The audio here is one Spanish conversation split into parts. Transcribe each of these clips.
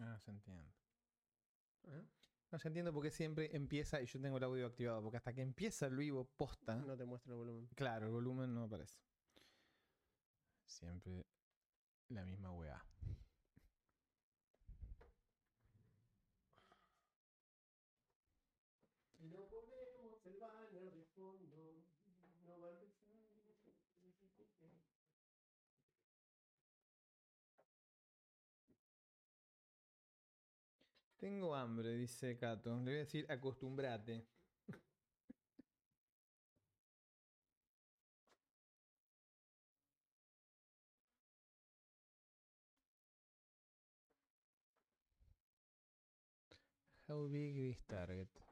Ah, se entiende. ¿Eh? No, ya entiendo por qué siempre empieza y yo tengo el audio activado. Porque hasta que empieza el vivo posta, No te muestra el volumen. claro, el volumen no aparece. Siempre la misma weá. Si no ponemos el banner de fondo, no va a empezar. Tengo hambre, dice Cato. Le voy a decir acostumbrate. How big is target?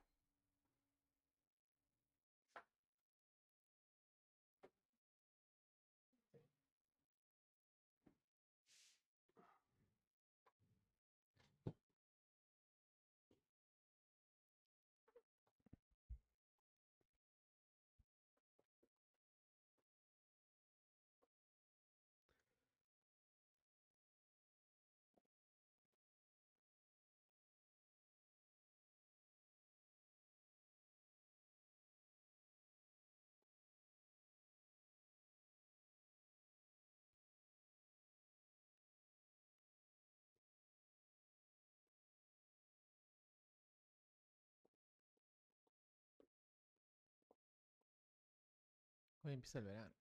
Hoy empieza el verano.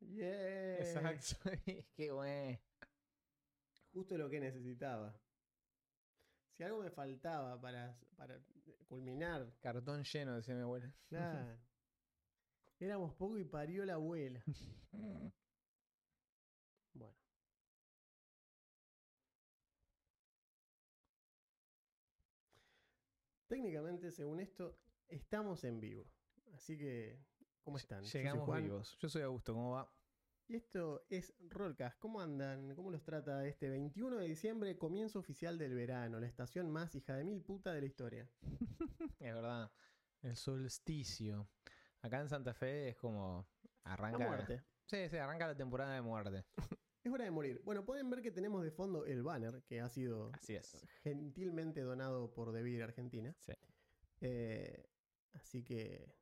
Yeah. Exacto. Qué bueno. Justo lo que necesitaba. Si algo me faltaba para, para culminar, Cartón lleno, decía mi abuela. claro. Éramos poco y parió la abuela. Bueno. Técnicamente, según esto, estamos en vivo. Así que, ¿cómo están? Yo soy Llegamos Juan. vivos. Yo soy Augusto, ¿cómo va? Y esto es Rollcast. ¿Cómo andan? ¿Cómo los trata este 21 de diciembre, comienzo oficial del verano? La estación más hija de mil puta de la historia. Es verdad. El solsticio. Acá en Santa Fe es como. Arranca. La muerte. Sí, sí, arranca la temporada de muerte. Es hora de morir. Bueno, pueden ver que tenemos de fondo el banner que ha sido Así es. gentilmente donado por Devir Argentina. Sí. Eh, así que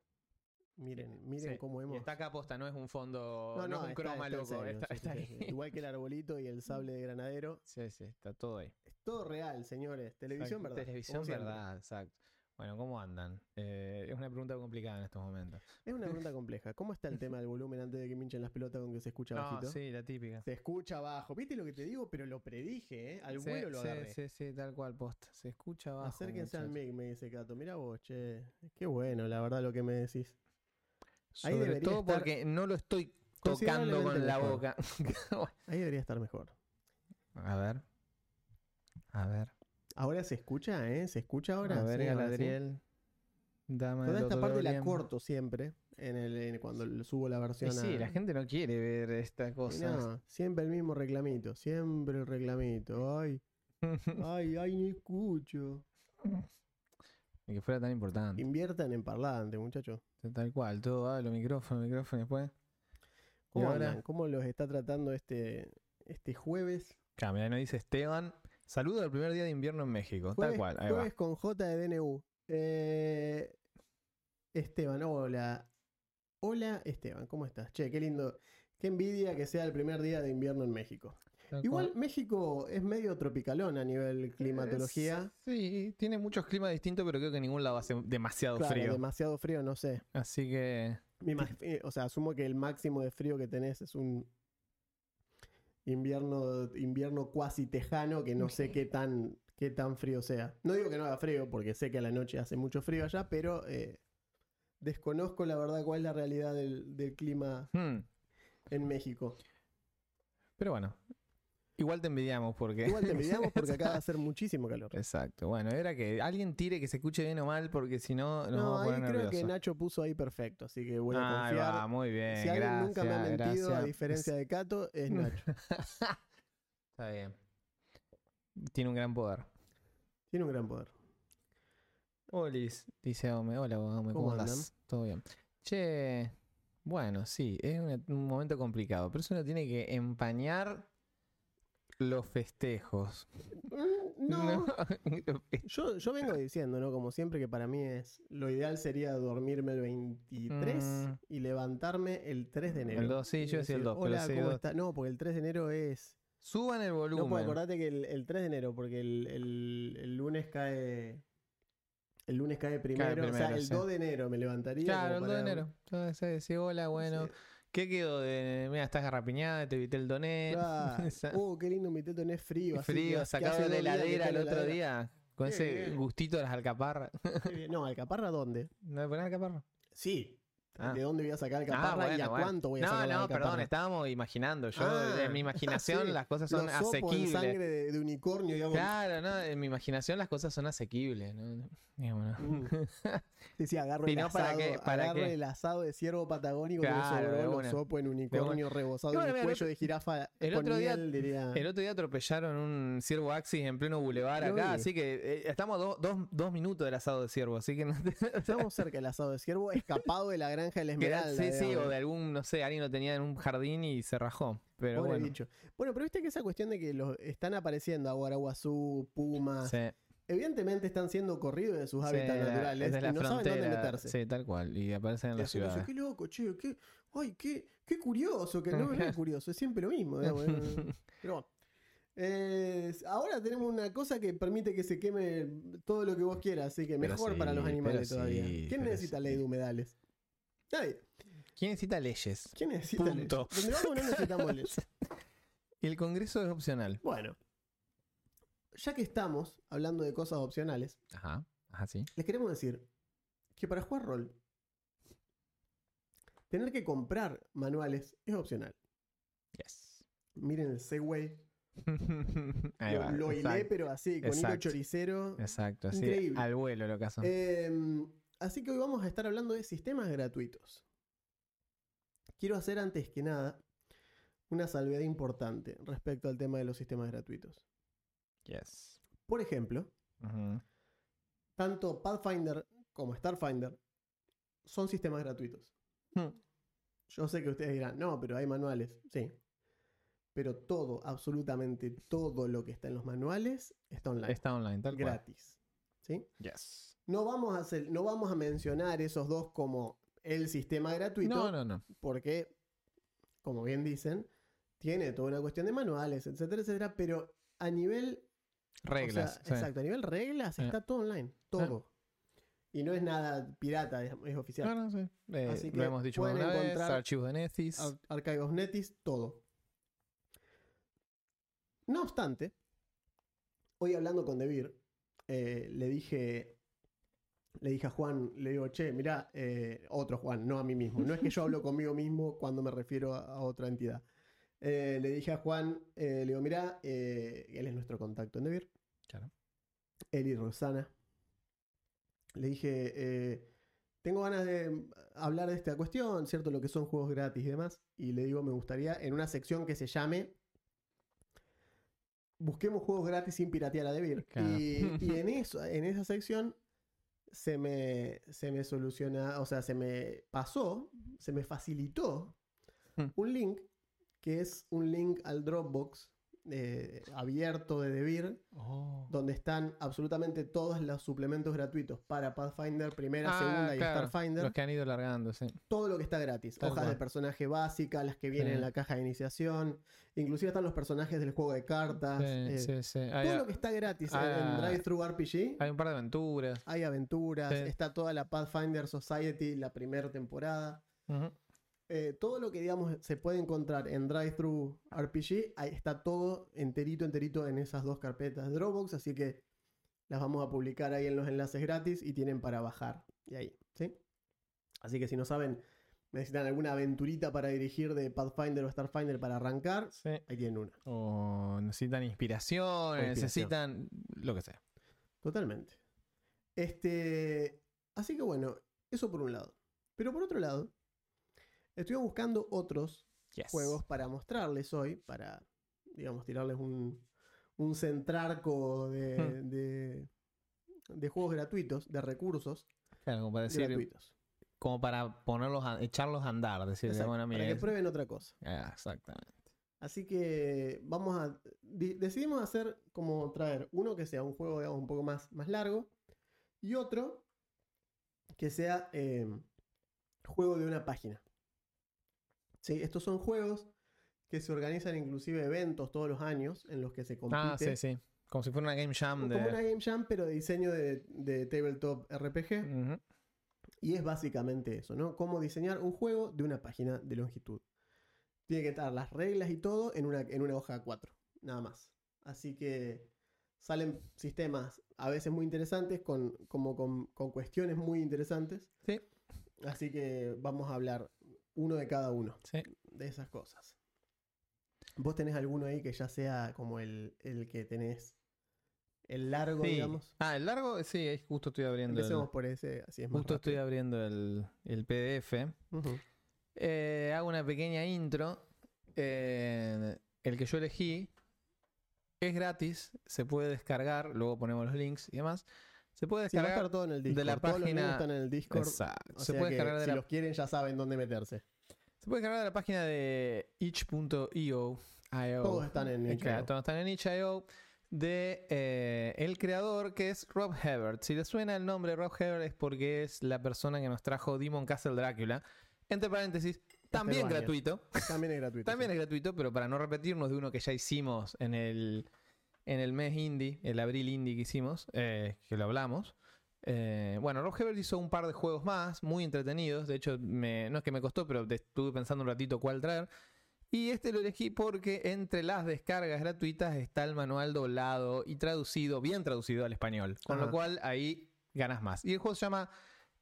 miren, miren Sí. cómo Y hemos. está acá posta, no es un fondo. No, es un está- croma está loco. serio, está, sí, ahí. sí. Igual que el arbolito y el sable de granadero. Sí, sí, está todo ahí. Es todo real, señores. Televisión Exacto. verdad. Televisión verdad, exacto. Bueno, ¿cómo andan? Eh, es una pregunta complicada en estos momentos. Es una pregunta compleja. ¿Cómo está el tema del volumen antes de que me hinchen las pelotas con que se escucha No, bajito? sí, la típica. Se escucha bajo. ¿Viste lo que te digo? Pero lo predije, ¿eh? Al Sí, vuelo lo sí, agarré. sí, sí, tal cual, posta. Se escucha abajo. Acérquense al mic, me dice Cato. Mira vos, che. Qué bueno, la verdad, lo que me decís. Ahí Sobre debería todo estar porque no lo estoy tocando con la mejor. boca. Ahí debería estar mejor. a ver. A ver. Ahora se escucha, ¿eh? Se escucha ahora. a ver, Sí, sí. Galadriel. Dama Toda esta parte la corto siempre en el, en- cuando subo la Y versión sí, a- la gente no quiere ver esta Y cosa. no, siempre el mismo reclamito, siempre el reclamito. Ay, ay, ay, no escucho. Y que fuera tan importante. Inviertan en parlante, muchachos. Tal cual, todo hablo, micrófono, micrófono después. ¿Cómo Y ahora- andan? ¿Cómo los está tratando este, este jueves? Claro, mira, nos dice Esteban. Saludo al primer día de invierno en México. Jueves, Tal cual, ahí va. jueves con J de DNU. Eh, Esteban, hola. Hola Esteban, ¿cómo estás? Che, qué lindo. Qué envidia que sea el primer día de invierno en México. Igual cual. México es medio tropicalón a nivel climatología. Es- sí, tiene muchos climas distintos, pero creo que en ningún lado hace demasiado Claro, frío. demasiado frío, no sé. Así que. Eh, o sea, asumo que el máximo de frío que tenés es un invierno, invierno cuasi tejano que no sé qué tan, qué tan frío sea. No digo que no haga frío, porque sé que a la noche hace mucho frío allá, pero eh, desconozco la verdad cuál es la realidad del, del clima hmm, en México. Pero bueno, igual te envidiamos porque. Igual te envidiamos porque acá va a hacer muchísimo calor. Exacto. Bueno, era que alguien tire que se escuche bien o mal, porque si no, No, ahí creo que nerviosos. Nacho puso ahí perfecto, así que voy a Ahí confiar. va, muy bien. si alguien nunca me ha mentido, a diferencia de Cato, es Nacho. Está bien. Tiene un gran poder. Tiene un gran poder. Olis, dice Ome. Hola, Ome, ¿cómo, ¿Cómo andan? Todo bien. Che, bueno, sí, es un, un momento complicado, pero eso no tiene que empañar Los festejos. Mm, No, yo, yo vengo diciendo, ¿no? Como siempre, que para mí es. Lo ideal sería dormirme el 23 Mm. y levantarme el 3 de enero. El 2, sí, yo decía el decir, 2, pero Hola, sí, ¿cómo dos". está? No, porque el 3 de enero es. Suban el No, pues volumen. acordate que el, el 3 de enero, porque el, el- el lunes cae. El lunes cae primero, o sea, el sí. 2 de enero me levantaría. Claro, el como 2 de enero. Entonces, decís, hola, bueno. Sí. ¿Qué quedó de.? Mira, estás garrapiñada, te evité el donet. Esa- Uh, qué lindo, mi es frío. así que- frío, que sacado hace de que heladera el otro día. Con Qué ese bien. gustito de las alcaparras. No, ¿alcaparra dónde? ¿No me pones alcaparra? Sí. Ah. ¿De dónde voy a sacar alcaparra Ah, y bueno, a bueno. cuánto voy a no, sacar No, alcaparra? perdón, estábamos imaginando. Yo, Ah, en mi imaginación, sí. las cosas son Los sopos en asequibles. sangre de, de unicornio y hago... Claro, no, en mi imaginación las cosas son asequibles. ¿no? Digamos, ¿no? Mm. Sí, sí, agarro, Si el, no, ¿para asado, qué? ¿Para agarro qué? el asado de ciervo patagónico Claro, que sobró, lo sopo en unicornio rebozado Y en el cuello de jirafa el otro día- diría. El otro día atropellaron un ciervo Axis en pleno bulevar acá, vi. así que eh, estamos a do- dos, dos minutos del asado de ciervo, así que no te- Estamos cerca del asado de ciervo, escapado de la granja de la esmeralda. sí, sí, o de algún, no sé, alguien lo tenía en un jardín y se rajó. Pero Pobre bueno. bicho. Bueno, pero viste que esa cuestión de que los están apareciendo aguaraguazú, pumas, Sí, evidentemente están siendo corridos de sus hábitats la- naturales es de y la no saben dónde frontera, meterse. Sí, tal cual. Y aparecen en la ciudad. qué loco, che, qué, ay, qué, qué curioso, que no, es curioso, es siempre lo mismo. digamos, eh. Pero bueno. Eh, ahora tenemos una cosa que permite que se queme todo lo que vos quieras, así que Pero mejor sí, para los animales todavía. sí, ¿Quién necesita sí. ley de humedales? Nadie. ¿Quién necesita leyes? ¿Quién necesita? Punto. Donde vamos no necesitamos leyes. El Congreso es opcional. Bueno, ya que estamos hablando de cosas opcionales, Ajá, ajá, sí. les queremos decir que para jugar rol, tener que comprar manuales es opcional. Yes. Miren el Segway. Ahí lo, va. lo hilé, exacto, pero así, con hilo exacto. choricero. Exacto, así Increíble. al vuelo lo caso. Em, así que hoy vamos a estar hablando de sistemas gratuitos. Quiero hacer antes que nada una salvedad importante respecto al tema de los sistemas gratuitos. yes. Por ejemplo, tanto Pathfinder como Starfinder son sistemas gratuitos. Hmm. Yo sé que ustedes dirán, no, pero hay manuales. Sí. Pero todo, absolutamente todo lo que está en los manuales está online. Está online, tal cual. gratis. ¿Sí? Yes. No vamos, a hacer, no vamos a mencionar esos dos como el sistema gratuito, No, no, no. porque, como bien dicen, tiene toda una cuestión de manuales, etcétera, etcétera, pero a nivel, o sea, Reglas. sí. exacto, a nivel reglas Eh. está todo online, todo. Y no es nada pirata, es, es oficial. No, no, sí. Eh, Así que lo hemos dicho más pueden una vez, encontrar- archivos de Nethys. Ar- Archive of Netis, todo. No obstante, hoy hablando con Debir, eh, le dije. Le dije a Juan, le digo, che, mirá, eh, otro Juan, no a mí mismo. No es que yo hablo conmigo mismo cuando me refiero a, a otra entidad. Eh, le dije a Juan, eh, le digo, mirá, él es nuestro contacto en Debir, Claro. él y Rosana. Le dije, tengo ganas de hablar de esta cuestión, ¿cierto? Lo que son juegos gratis y demás. Y le digo, me gustaría en una sección que se llame Busquemos juegos gratis sin piratear a Debir. Claro. Y, y en, eso, en esa sección se me, se me soluciona, o sea, se me pasó, se me facilitó Hmm. un link que es un link al Dropbox eh, abierto de Debir Oh. donde están absolutamente todos los suplementos gratuitos para Pathfinder, primera, Ah, segunda y Starfinder. Los que han ido largando, sí. Todo lo que está gratis. Tal Hojas cual. de personaje básica, las que vienen Sí. en la caja de iniciación. Inclusive están los personajes del juego de cartas. Sí, eh, sí, sí. Hay, Todo lo que está gratis en- en ah, Drive-Thru RPG. hay un par de aventuras. Hay aventuras, Sí. está toda la Pathfinder Society, la primera temporada. Ujú. Eh, todo lo que digamos se puede encontrar en Drive-Thru RPG, ahí está todo enterito, enterito en esas dos carpetas de Dropbox, así que las vamos a publicar ahí en los enlaces gratis y tienen para bajar. Y ahí, ¿sí? Así que si no saben, necesitan alguna aventurita para dirigir de Pathfinder o Starfinder para arrancar, Sí. ahí tienen una. O necesitan inspiración, O inspiración. necesitan lo que sea. Totalmente. Este, así que bueno, eso por un lado. Pero por otro lado, estuve buscando otros Yes. juegos para mostrarles hoy, para, digamos, tirarles un, un centrarco de, Hmm. de, de juegos gratuitos, de recursos Claro, como para decir, gratuitos. como para ponerlos, a- echarlos a andar, decirle, Exacto, bueno, para mira, que es- prueben otra cosa. Ah, exactamente. Así que vamos a di- decidimos hacer como traer uno que sea un juego, digamos, un poco más, más largo y otro que sea eh, juego de una página. Sí, estos son juegos que se organizan inclusive eventos todos los años en los que se compite. Ah, sí, sí. Como si fuera una Game Jam de. Como una Game Jam, pero de diseño de, de tabletop RPG. Y es básicamente eso, ¿no? Cómo diseñar un juego de una página de longitud. Tiene que estar las reglas y todo en una, en una hoja 4, nada más. Así que salen sistemas a veces muy interesantes, con, como con, con cuestiones muy interesantes. Sí. Así que vamos a hablar uno de cada uno Sí. de esas cosas. ¿Vos tenés alguno ahí que ya sea como el, el que tenés el largo, Sí. digamos? Ah, el largo, sí, justo estoy abriendo. el- Empecemos por ese, así es más justo estoy abriendo el, el PDF. Eh, hago una pequeña intro. Eh, el que yo elegí es gratis, se puede descargar, luego ponemos los links y demás. Se puede Sí, va a descargar estar todo en el Discord. de la Todos los página- están en el Discord. Exacto. O Se sea puede que descargar de si la los quieren ya saben dónde meterse. Se puede cargar de la página de itch.io. Todos están en itch.io. todos están en itch.io. De eh, el creador que es Rob Hebert. Si les suena el nombre Rob Hebert es porque es la persona que nos trajo Demon Castle Drácula. Entre paréntesis, también gratuito. También es gratuito. También sí. es gratuito, pero para no repetirnos de uno que ya hicimos en el, en el mes indie, el abril indie que hicimos, eh, que lo hablamos. Eh, bueno, Rob Hebert hizo un par de juegos más, muy entretenidos. De hecho, me- no es que me costó, pero estuve pensando un ratito cuál traer. Y este lo elegí porque entre las descargas gratuitas está el manual doblado y traducido, bien traducido al español. Con lo Ajá. cual ahí ganas más. Y el juego se llama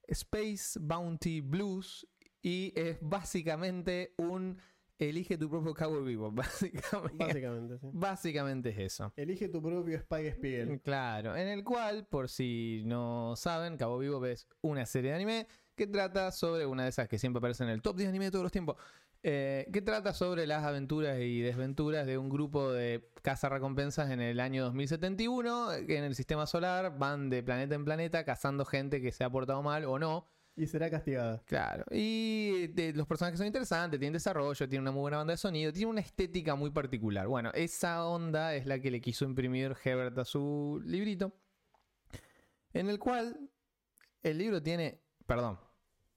Space Bounty Blues y es básicamente un elige tu propio cabo vivo. Básicamente, Básicamente, sí. básicamente es eso. Elige tu propio Spike Spiegel. Claro, en el cual, por si no saben, Cabo Vivo es una serie de anime que trata sobre una de esas que siempre aparece en el top 10 anime de todos los tiempos. eh, que trata sobre las aventuras y desventuras de un grupo de cazarrecompensas en el año 2071 que en el sistema solar van de planeta en planeta cazando gente que se ha portado mal o no. Y será castigada. Claro, y de- los personajes son interesantes, tienen desarrollo, tienen una muy buena banda de sonido, tiene una estética muy particular. Bueno, esa onda es la que le quiso imprimir Hebert a su librito, en el cual el libro tiene, perdón,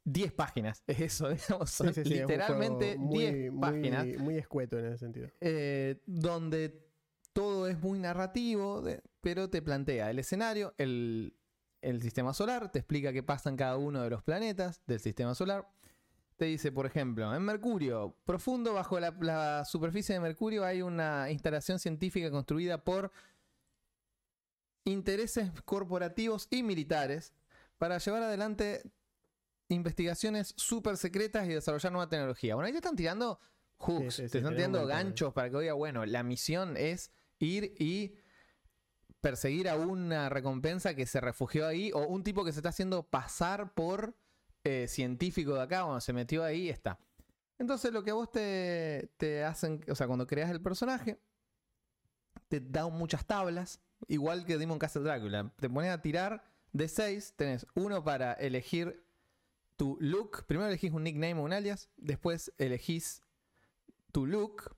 10 páginas, es eso, digamos, son sí, sí, literalmente muy, 10 muy- páginas Muy escueto en ese sentido. eh, donde todo es muy narrativo, pero te plantea el escenario, el, el sistema solar, te explica qué pasa en cada uno de los planetas del sistema solar. Te dice, por ejemplo, en Mercurio, profundo bajo la, la superficie de Mercurio hay una instalación científica construida por intereses corporativos y militares para llevar adelante investigaciones súper secretas y desarrollar nueva tecnología. Bueno, ahí te están tirando hooks, Sí, sí, sí, te están tirando ganchos para que diga, bueno, la misión es ir y perseguir a una recompensa que se refugió ahí o un tipo que se está haciendo pasar por eh, científico de acá, bueno, se metió ahí y está. Entonces lo que vos te, te hacen, o sea, cuando creas el personaje, te da muchas tablas, igual que Demon Castle Drácula. Te pones a tirar de 6, tenés uno para elegir tu look. Primero elegís un nickname o un alias, después elegís tu look.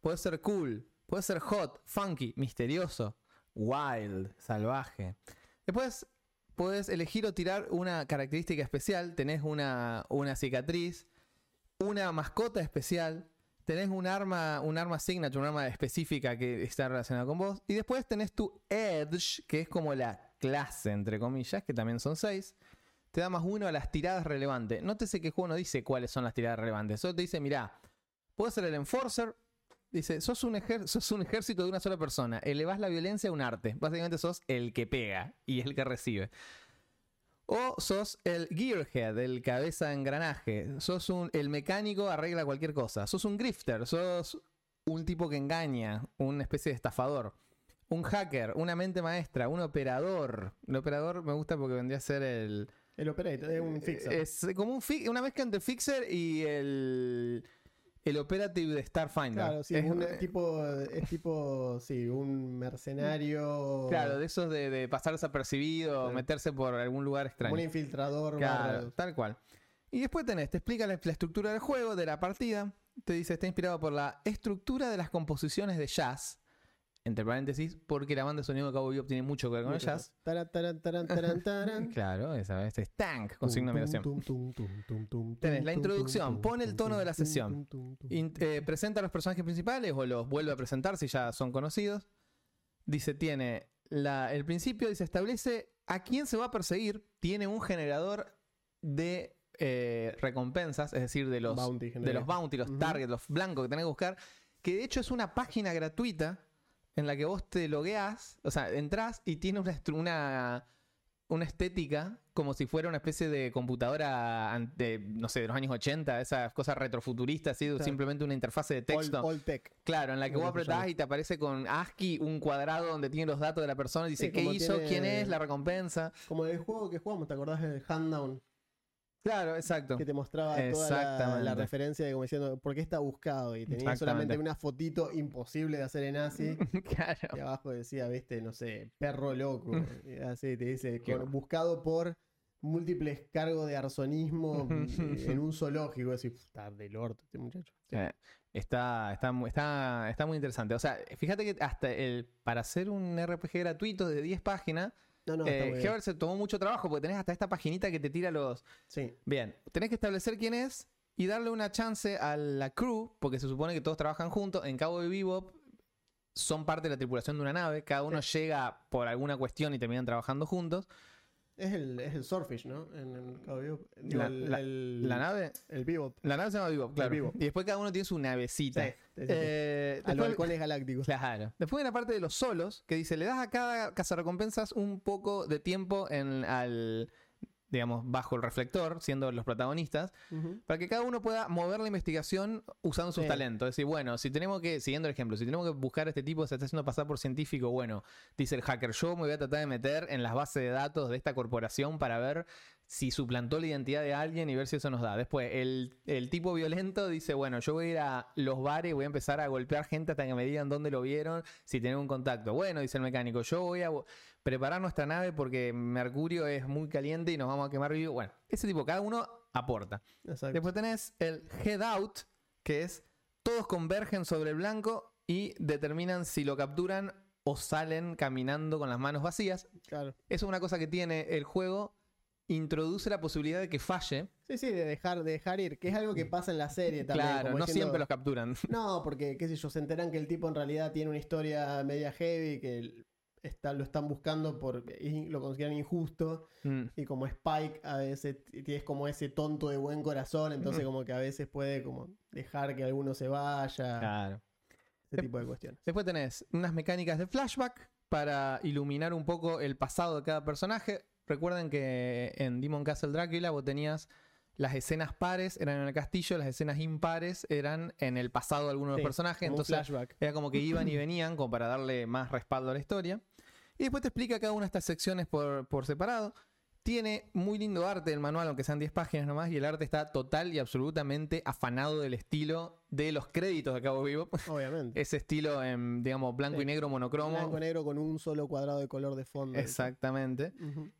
Puede ser cool, puede ser hot, funky, misterioso, wild, salvaje. Después puedes elegir o tirar una característica especial. Tenés una, una cicatriz, una mascota especial, tenés un arma, un arma signature, un arma específica que está relacionada con vos. Y después tenés tu edge, que es como la clase, entre comillas, que también son seis. Te da más uno a las tiradas relevantes. Nótese que el juego no dice cuáles son las tiradas relevantes. Solo te dice, mirá, puedes ser el enforcer. Dice, sos un, sos un ejército de una sola persona. Elevás la violencia a un arte. Básicamente sos el que pega y el que recibe. O sos el gearhead, el cabeza de engranaje. Sos un, el mecánico arregla cualquier cosa. Sos un grifter, sos un tipo que engaña, una especie de estafador. Un hacker, una mente maestra, un operador. El operador me gusta porque vendría a ser el... El operator es un fixer. Es como un fi- una mezcla entre Fixer y el... El operative de Starfinder. claro, sí, Es un, un- tipo, es tipo, sí, un mercenario. Claro, de esos de, de pasar desapercibido, Claro. meterse por algún lugar extraño. un infiltrador. Claro, barra- tal cual. Y después tenés, te explica la, la estructura del juego, de la partida. Te dice, está inspirado por la estructura de las composiciones de jazz entre paréntesis, porque la banda de sonido de Cowboy Bebop tiene mucho que ver con el jazz. Taran, taran, taran, taran, taran. Claro, esa este es Tank con signo de admiración. Tenés la introducción, pone el tono de la sesión. eh, presenta a los personajes principales o los vuelve a presentar si ya son conocidos. Dice, tiene la, el principio, dice, establece a quién se va a perseguir. Tiene un generador de eh, recompensas, es decir, de los, Bounty de los bounty, los targets, los blancos que tenés que buscar. Que de hecho es una página gratuita en la que vos te logueás, o sea, entrás y tiene una, una, una estética como si fuera una especie de computadora de, no sé, de los años 80, esas cosas retrofuturistas, así, Claro. simplemente una interfase de texto. All tech. Claro, en la que vos apretás y te aparece con ASCII un cuadrado donde tiene los datos de la persona y dice Sí, qué hizo, tiene- quién es, la recompensa. Como el juego que jugamos, ¿te acordás del Handdown? Claro, exacto. Que te mostraba toda la, referencia de como diciendo, ¿por qué está buscado? Y tenía solamente una fotito imposible de hacer en ASI. claro. Y abajo decía, viste, no sé, perro loco. y así te dice, con- buscado por múltiples cargos de arsonismo en un zoológico. Decís, está del orto este muchacho. Eh, Está, está, está, está muy interesante. O sea, fíjate que hasta el para hacer un RPG gratuito de 10 páginas, No, no, eh. Heber se tomó mucho trabajo porque tenés hasta esta paginita que te tira los, Sí, Bien, tenés que establecer quién es y darle una chance a la crew, porque se supone que todos trabajan juntos. En Cabo de Bebop son parte de la tripulación de una nave, cada uno llega por alguna cuestión y terminan trabajando juntos. Es el, es el Swordfish, ¿no? En el. Digo, La, la- nave, El Bebop. la nave se llama Bebop, claro. Bebop. Y después cada uno tiene su navecita. Sí, sí, sí, sí. Eh, A los después- halcones galácticos. Claro. Después viene la parte de los solos, que dice, le das a cada cazarrecompensas un poco de tiempo en al digamos, bajo el reflector, siendo los protagonistas, para que cada uno pueda mover la investigación usando sus Sí. talentos. Es decir, bueno, si tenemos que, siguiendo el ejemplo, si tenemos que buscar a este tipo que se está haciendo pasar por científico, bueno, dice el hacker, yo me voy a tratar de meter en las bases de datos de esta corporación para ver si suplantó la identidad de alguien y ver si eso nos da. Después, el, el tipo violento dice, bueno, yo voy a ir a los bares, voy a empezar a golpear gente hasta que me digan dónde lo vieron, si tienen un contacto. Bueno, dice el mecánico, yo voy a preparar nuestra nave porque Mercurio es muy caliente y nos vamos a quemar vivo. Bueno, ese tipo, cada uno aporta. Exacto. Después tenés el head out, que es todos convergen sobre el blanco y determinan si lo capturan o salen caminando con las manos vacías. Claro. Eso es una cosa que tiene el juego. Introduce la posibilidad de que falle. Sí, sí, de dejar, de dejar ir, que es algo que pasa en la serie también. claro, no diciendo- siempre los capturan. No, porque, qué sé yo, se enteran que el tipo en realidad tiene una historia media heavy, que está, lo están buscando por lo consideran injusto. Mm, Y como Spike a veces tienes como ese tonto de buen corazón, entonces como que a veces puede como dejar que alguno se vaya, claro. ese tipo de cuestiones. Después tenés unas mecánicas de flashback para iluminar un poco el pasado de cada personaje. Recuerden que en Demon Castle Drácula vos tenías las escenas pares eran en el castillo, las escenas impares eran en el pasado de algunos de Sí, los personajes. Entonces flashback. era como que iban y venían como para darle más respaldo a la historia. Y después te explica cada una de estas secciones por, por separado. Tiene muy lindo arte el manual, aunque sean 10 páginas nomás, y el arte está total y absolutamente afanado del estilo de los créditos de Cabo Vivo. Obviamente. Ese estilo en, digamos, blanco Sí. y negro monocromo. Blanco negro con un solo cuadrado de color de fondo. Exactamente.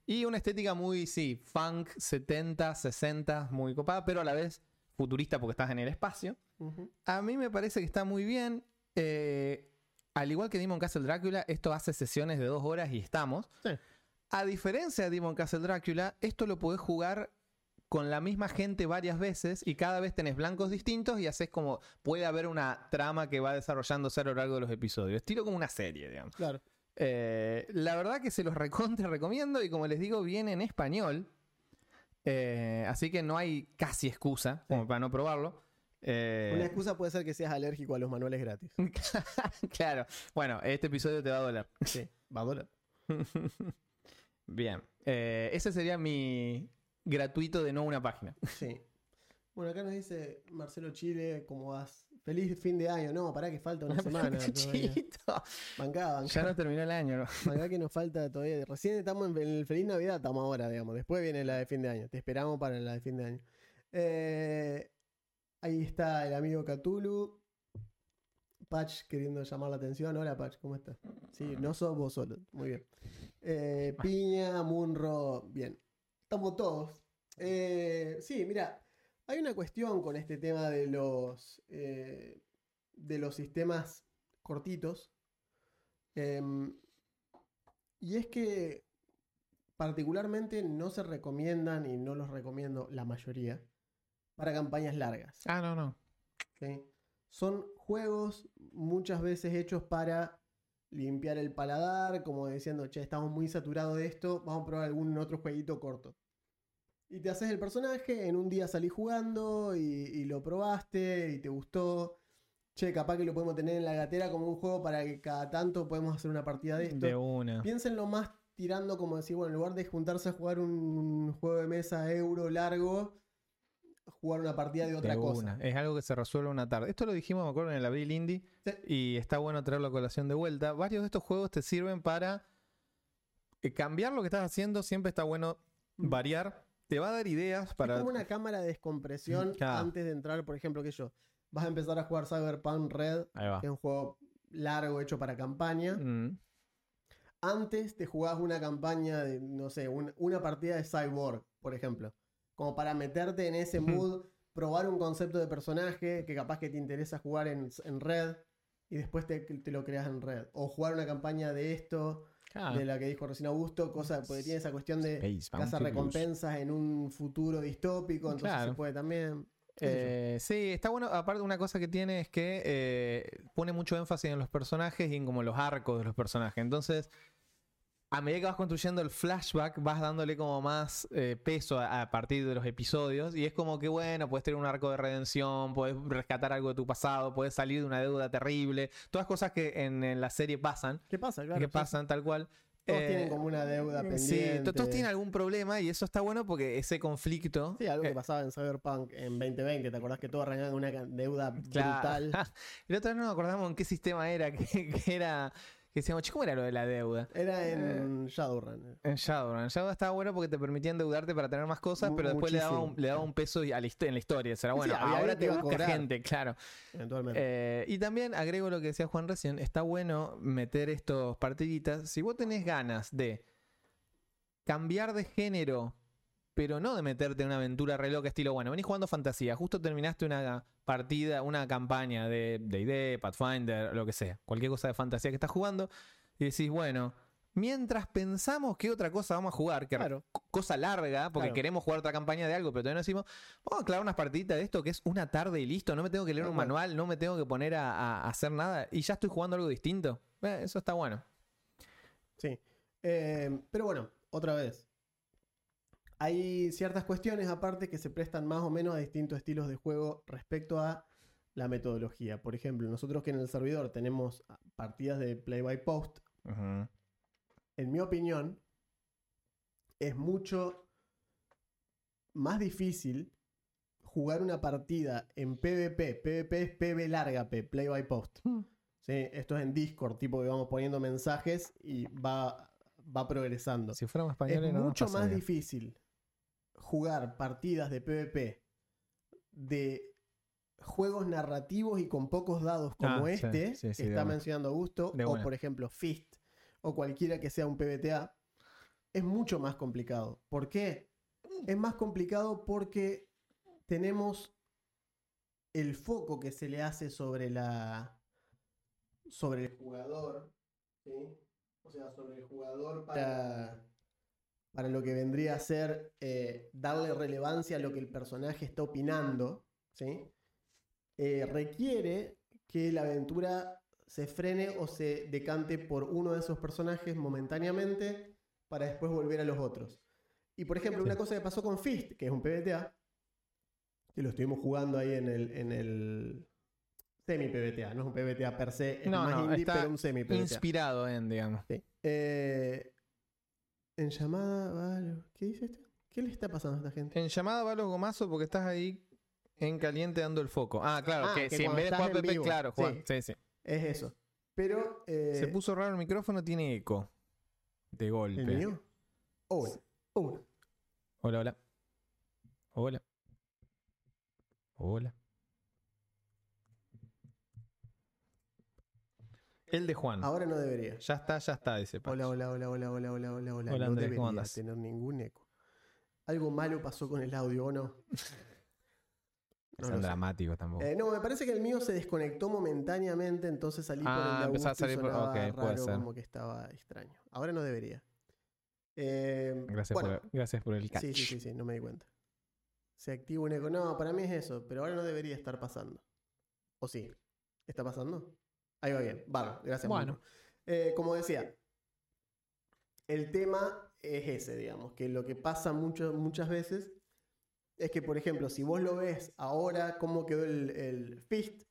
Y una estética muy, sí, funk, 70, 60, muy copada, pero a la vez futurista porque estás en el espacio. A mí me parece que está muy bien. Eh, al igual que Demon Castle Drácula, esto hace sesiones de dos horas y estamos. Sí. A diferencia de Demon Castle Drácula, esto lo podés jugar con la misma gente varias veces y cada vez tenés blancos distintos y haces como puede haber una trama que va desarrollándose a lo largo de los episodios. Estilo como una serie, digamos. Claro. Eh, la verdad que se los recontra recomiendo y como les digo, viene en español. Eh, así que no hay casi excusa como para no probarlo. Eh, Una excusa puede ser que seas alérgico a los manuales gratis. claro. Bueno, este episodio te va a doler. Sí, va a doler. Bien. Eh, ese sería mi gratuito de no una página. Sí. Bueno, acá nos dice Marcelo Chile, ¿cómo vas? Feliz fin de año. No, pará que falta una semana. Bancá, bancá. Ya no terminó el año. ¿no? Bancá que nos falta todavía. Recién estamos en el Feliz Navidad, estamos ahora, digamos. Después viene la de fin de año. Te esperamos para la de fin de año. Eh, ahí está el amigo Catulu. Patch queriendo llamar la atención. Hola, Patch, ¿cómo estás? Sí, no sos vos solo. Muy bien. Eh, Piña, Munro, bien. Estamos todos. Eh, sí, mira, hay una cuestión con este tema de los, eh, de los sistemas cortitos. Em, y es que particularmente no se recomiendan, y no los recomiendo la mayoría, para campañas largas. Ah, no, no. ¿ok? Son juegos muchas veces hechos para limpiar el paladar, como diciendo, che, estamos muy saturados de esto, vamos a probar algún otro jueguito corto. Y te haces el personaje, en un día salís jugando y, y lo probaste y te gustó. Che, capaz que lo podemos tener en la gatera como un juego para que cada tanto podemos hacer una partida de esto. De una. Piénsenlo más tirando como decir, bueno, en lugar de juntarse a jugar un juego de mesa euro largo, jugar una partida de otra De cosa. Es algo que se resuelve una tarde. Esto lo dijimos, me acuerdo, en el Abril Indie. Sí. Y está bueno traerlo a colación de vuelta. Varios de estos juegos te sirven para eh, cambiar lo que estás haciendo. Siempre está bueno variar. Te va a dar ideas para. Es como una cámara de descompresión Claro. antes de entrar, por ejemplo, que yo. Vas a empezar a jugar Cyberpunk Red, Ahí va. que es un juego largo hecho para campaña. Mm. Antes te jugabas una campaña de, no sé, un- una partida de Cyborg, por ejemplo. Como para meterte en ese mood, probar un concepto de personaje que capaz que te interesa jugar en, en Red y después te, te lo creas en Red. O jugar una campaña de esto, de la que dijo recién Augusto, cosa, porque tiene esa cuestión de Space cazar recompensas en un futuro distópico, entonces Claro. se puede también. Eh, sí, está bueno. Aparte, una cosa que tiene es que eh, pone mucho énfasis en los personajes y en como los arcos de los personajes. Entonces, a medida que vas construyendo el flashback, vas dándole como más eh, peso a, a partir de los episodios. Y es como que, bueno, puedes tener un arco de redención, puedes rescatar algo de tu pasado, puedes salir de una deuda terrible. Todas cosas que en, en la serie pasan, ¿Qué pasa? Claro, que sí. pasan tal cual. Todos Eh, tienen como una deuda Sí, pendiente. to- todos tienen algún problema y eso está bueno porque ese conflicto. Sí, algo eh, que pasaba en Cyberpunk en 2020. ¿Te acordás que todo arrancaba con una deuda Claro. brutal? El otro día no nos acordamos en qué sistema era, que, que era. Que decíamos, che, ¿cómo era lo de la deuda? Era Eh, en Shadowrun. En Shadowrun. En Shadowrun estaba bueno porque te permitía endeudarte para tener más cosas, pero después le daba, un, muchísimo. le daba un peso y- a la en la historia. Será Sí, bueno, ahora te a busca cobrar. gente, claro. Eventualmente. Eh, y también agrego lo que decía Juan recién, está bueno meter estos partiditas. Si vos tenés ganas de cambiar de género, pero no de meterte en una aventura re loca estilo, bueno, venís jugando fantasía, justo terminaste una partida, una campaña de D&D, Pathfinder, lo que sea, cualquier cosa de fantasía que estás jugando, y decís, bueno, mientras pensamos qué otra cosa vamos a jugar, que Claro. cosa larga, porque Claro. queremos jugar otra campaña de algo, pero todavía no decimos, vamos a clavar unas partiditas de esto que es una tarde y listo, no me tengo que leer un manual, no me tengo que poner a hacer nada y ya estoy jugando algo distinto. Eh, eso está bueno. Sí. Eh, pero bueno, otra vez. Hay ciertas cuestiones aparte que se prestan más o menos a distintos estilos de juego respecto a la metodología. Por ejemplo, nosotros que en el servidor tenemos partidas de play by post, en mi opinión, es mucho más difícil jugar una partida en PvP. PvP es PV larga P, play by post. ¿Sí? Esto es en Discord, tipo que vamos poniendo mensajes y va, va progresando. Si fuéramos es españoles, no nos mucho más difícil jugar partidas de PvP de juegos narrativos y con pocos dados como Ah, este sí, sí, que está mencionando Augusto, De o por ejemplo Fist, o cualquiera que sea un PBTA, es mucho más complicado. ¿Por qué? Es más complicado porque tenemos el foco que se le hace sobre la sobre el jugador. O sea, sobre el jugador para, para lo que vendría a ser eh, darle relevancia a lo que el personaje está opinando, ¿sí? Eh, requiere que la aventura se frene o se decante por uno de esos personajes momentáneamente para después volver a los otros. Y por ejemplo, una cosa que pasó con Fist, que es un PBTA, que lo estuvimos jugando ahí en el, en el semi PBTA, no es un PBTA per se, es No, más no, indie, está pero un semi PBTA. Inspirado en, digamos. Sí. Eh, en llamada, vale, ¿qué dice este? ¿Qué le está pasando a esta gente? En llamada va los gomazos porque estás ahí en caliente dando el foco. Ah, claro, Ah, que, que si en vez de jugar PP, vivo. claro, Sí. Juan. Sí, sí. Es eso. Pero. eh, Se puso raro el micrófono, tiene eco. De golpe. ¿El mío? Oh. Hola, hola. Hola. Hola. El de Juan. Ahora no debería. Ya está, ya está, dice. Hola, hola, hola, hola, hola, hola, hola, hola. No Andrés, ¿cómo debería tener ningún eco. Algo malo pasó con el audio, ¿o no? No sé. dramáticos tampoco. Eh, no, me parece que el mío se desconectó momentáneamente, entonces salí por el Ah, de empezó a y salir por- ok, puede raro, ser. como que estaba extraño. Ahora no debería. Eh, gracias, bueno, por, gracias por el catch. Sí, sí, sí, sí, no me di cuenta. Se activa un eco. No, para mí es eso, pero ahora no debería estar pasando. ¿O sí? ¿Está pasando? Ahí va bien. Vale, gracias. Bueno. Eh, como decía, el tema es ese, digamos, que lo que pasa mucho, muchas veces es que, por ejemplo, si vos lo ves ahora, cómo quedó el, el fist,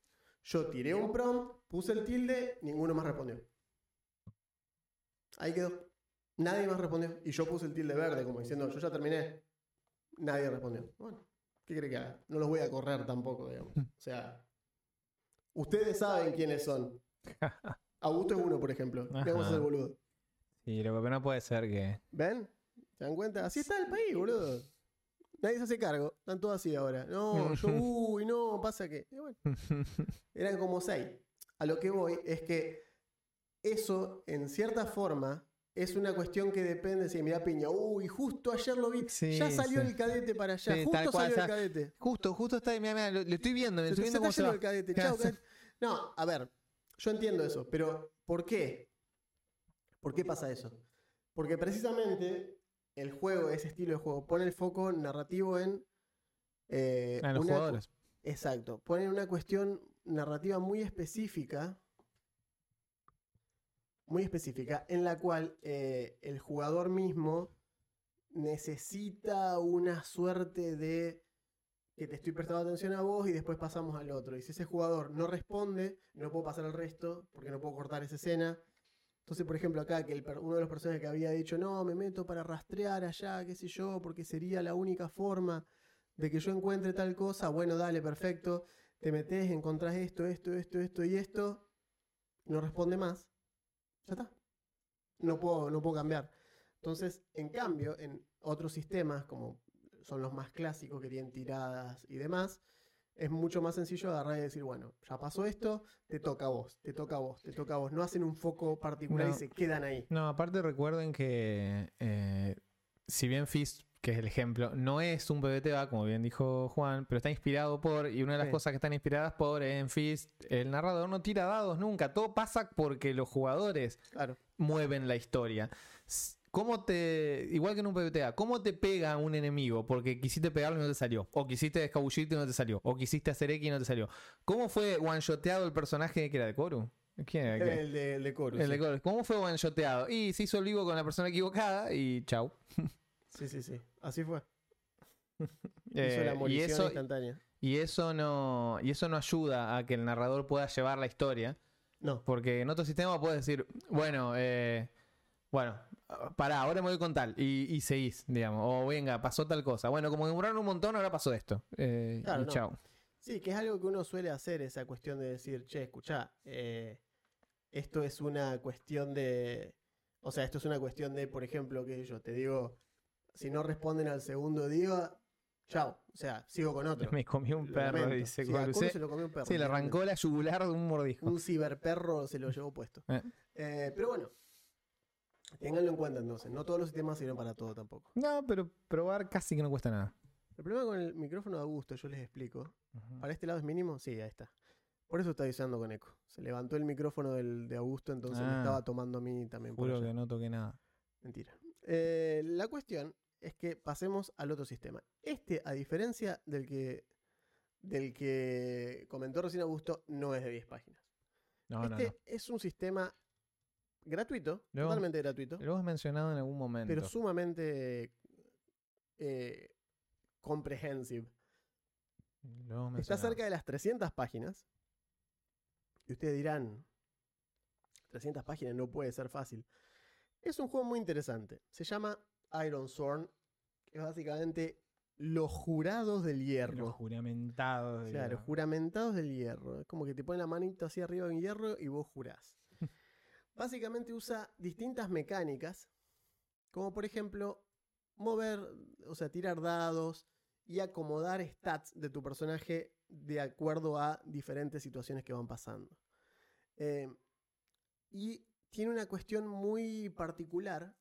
yo tiré un prompt, puse el tilde, ninguno más respondió. Ahí quedó. Nadie más respondió. Y yo puse el tilde verde, como diciendo, yo ya terminé. Nadie respondió. Bueno, ¿qué cree que haga? No los voy a correr tampoco, digamos. O sea, ustedes saben quiénes son. Augusto es uno, por ejemplo. Ajá. Vamos a boludo. Sí, lo que no puede ser que. ¿Ven? ¿Se dan cuenta? Así está el país, boludo. Nadie se hace cargo. Están todos así ahora. No, yo, uy, no, pasa que. y bueno, eran como seis. A lo que voy es que eso, en cierta forma, es una cuestión que depende. Si mira Piña, uy, justo ayer lo vi. Sí, ya salió sí. el cadete para allá. Sí, justo cual, salió el cadete. Justo, justo está. Mira, mira, lo, lo estoy viendo, lo Se, estoy viendo cómo se va. el cadete. ¿Qué Chau, cadete. No, a ver, yo entiendo eso, pero ¿por qué? ¿Por qué pasa eso? Porque precisamente el juego, ese estilo de juego, pone el foco narrativo en. eh, en los una jugadores. Exacto. Pone una cuestión narrativa muy específica. Muy específica, en la cual eh, el jugador mismo necesita una suerte de que te estoy prestando atención a vos y después pasamos al otro. Y si ese jugador no responde, no puedo pasar al resto porque no puedo cortar esa escena. Entonces, por ejemplo, acá que uno de los personajes que había dicho, no, me meto para rastrear allá, qué sé yo, porque sería la única forma de que yo encuentre tal cosa, bueno, dale, perfecto, te metes, encontrás esto, esto, esto, esto y esto, no responde más, ya está. No puedo, no puedo cambiar. Entonces, en cambio, en otros sistemas, como son los más clásicos que tienen tiradas y demás, es mucho más sencillo agarrar y decir, bueno, ya pasó esto, te toca a vos, te toca a vos, te toca a vos. No hacen un foco particular No. y se quedan ahí. No, aparte recuerden que eh, si bien Fist, que es el ejemplo, no es un PBTA, como bien dijo Juan, pero está inspirado por, y una de las Sí. cosas que están inspiradas por en Fist, el narrador no tira dados nunca, todo pasa porque los jugadores Claro. mueven la historia. ¿Cómo te, igual que en un PBTA, cómo te pega un enemigo porque quisiste pegarlo y no te salió? O quisiste escabullirte y no te salió. O quisiste hacer X y no te salió. ¿Cómo fue one-shoteado el personaje que era de Koru? ¿Quién era? El de, el de El de. Koru. ¿Cómo fue one-shoteado? Y se hizo el vivo con la persona equivocada y chau. Sí, sí, sí. Así fue. Hizo Eh, la y eso, instantánea. y eso no y eso no ayuda a que el narrador pueda llevar la historia No. porque en otro sistema puedes decir bueno eh, bueno pará ahora me voy con tal y, y seguís digamos o venga pasó tal cosa bueno como demoraron un montón ahora pasó esto eh, Claro, y no. chau Sí, que es algo que uno suele hacer, esa cuestión de decir, che, escuchá, eh, esto es una cuestión de. O sea, esto es una cuestión de, por ejemplo, que yo te digo, si no responden al segundo día, chao. O sea, sigo con otro. me comió un Lo perro lamento. dice Sí, a Sí, se lo comió un perro. sí, le arrancó la yugular de un mordisco Un ciberperro se lo llevó puesto. Eh. Eh, pero bueno, ténganlo en cuenta entonces. No todos los sistemas sirven para todo tampoco. no pero probar casi que no cuesta nada El problema con el micrófono de Augusto, yo les explico. ¿Para este lado es mínimo? Sí, ahí está. Por eso está avisando con eco. Se levantó el micrófono del, de Augusto, entonces me Ah. estaba tomando a mí también. por juro allá. que no toqué nada Mentira. Eh, la cuestión es que pasemos al otro sistema. Este, a diferencia del que, del que comentó recién Augusto, no es de 10 páginas. no no este no es un sistema gratuito, Luego- totalmente gratuito, lo has mencionado en algún momento pero sumamente eh, comprehensive. Lo hemos Está cerca de las 300 páginas. Y ustedes dirán, 300 páginas no puede ser fácil. Es un juego muy interesante. Se llama Iron Sworn, que es básicamente los jurados del Los hierro. juramentados de Claro, la- juramentados del hierro. Es como que te ponen la manito así arriba en hierro y vos jurás. Básicamente usa distintas mecánicas, como por ejemplo mover, o sea, tirar dados y acomodar stats de tu personaje de acuerdo a diferentes situaciones que van pasando. Eh, y tiene una cuestión muy particular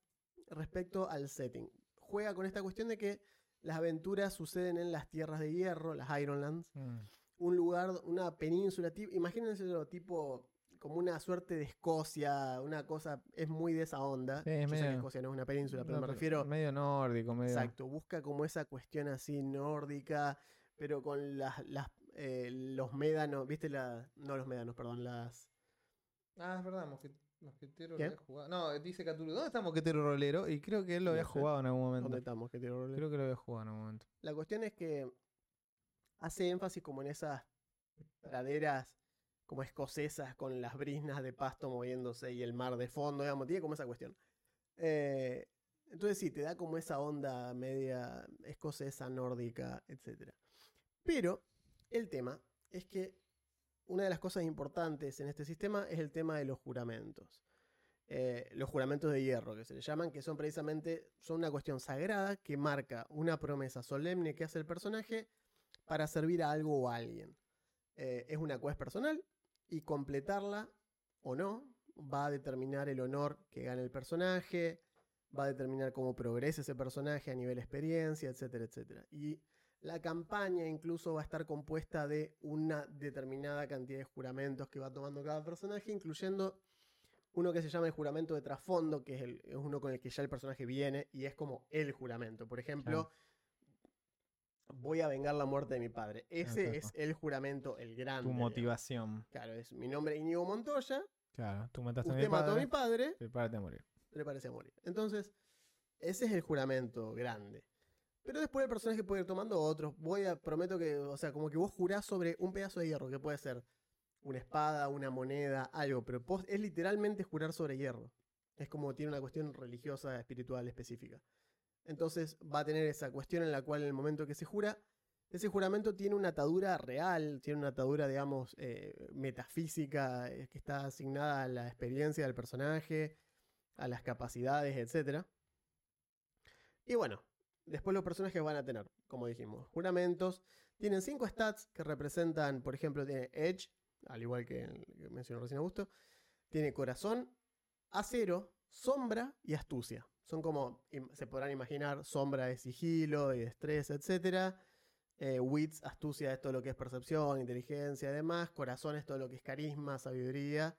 respecto al setting. Juega con esta cuestión de que Las aventuras suceden en las tierras de hierro, las Ironlands. Mm. Un lugar, una península, imagínense tipo como una suerte de Escocia, una cosa, es muy de esa onda. Sí, es Yo sé que medio- Escocia no es una península, pero No, me refiero Medio nórdico, medio. Exacto, busca como esa cuestión así nórdica, pero con las, las eh, los médanos, ¿viste? La, no los médanos, perdón, las... Ah, es verdad, mosque- Mosquetero ¿Qué? lo había jugado. No, dice Cthulhu. ¿Dónde está Mosquetero Rolero? Y creo que él lo había jugado en algún momento. ¿Dónde estamos? ¿Qué tiro rolero? Creo que lo había jugado en algún momento. La cuestión es que hace énfasis como en esas praderas como escocesas con las brisnas de pasto moviéndose y el mar de fondo, digamos, tiene como esa cuestión. Eh, entonces sí, te da como esa onda media escocesa, nórdica, etc. Pero el tema es que una de las cosas importantes en este sistema es el tema de los juramentos. Eh, los juramentos de hierro, que se le llaman, que son precisamente son una cuestión sagrada que marca una promesa solemne que hace el personaje para servir a algo o a alguien. Eh, es una quest personal y completarla o no va a determinar el honor que gana el personaje, va a determinar cómo progresa ese personaje a nivel experiencia, etcétera, etcétera. Y la campaña incluso va a estar compuesta de una determinada cantidad de juramentos que va tomando cada personaje, incluyendo uno que se llama el juramento de trasfondo, que es, el- es uno con el que ya el personaje viene y es como el juramento. Por ejemplo, voy a vengar la muerte de mi padre. Ese es el juramento, el grande. Tu digamos. motivación. Claro, es mi nombre es Íñigo Montoya, Claro, tú mataste a mi mató a padre. mi padre, Prepárate a morir. prepárese a morir. Entonces, ese es el juramento grande. Pero después el personaje puede ir tomando otros. Voy a, prometo que, o sea, como que vos jurás sobre un pedazo de hierro, que puede ser una espada, una moneda, algo, pero es literalmente jurar sobre hierro. Es como tiene una cuestión religiosa, espiritual específica. Entonces va a tener esa cuestión en la cual en el momento que se jura, ese juramento tiene una atadura real, tiene una atadura, digamos, eh, metafísica, eh, que está asignada a la experiencia del personaje, a las capacidades, etc. Y bueno, después los personajes van a tener, como dijimos, juramentos. Tienen cinco stats que representan, por ejemplo, tiene Edge, al igual que que mencionó recién Augusto. Tiene corazón, acero, sombra y astucia. Son como, se podrán imaginar, sombra de sigilo y destreza, etc. Eh, wits, astucia es todo lo que es percepción, inteligencia y demás. Corazón es todo lo que es carisma, sabiduría.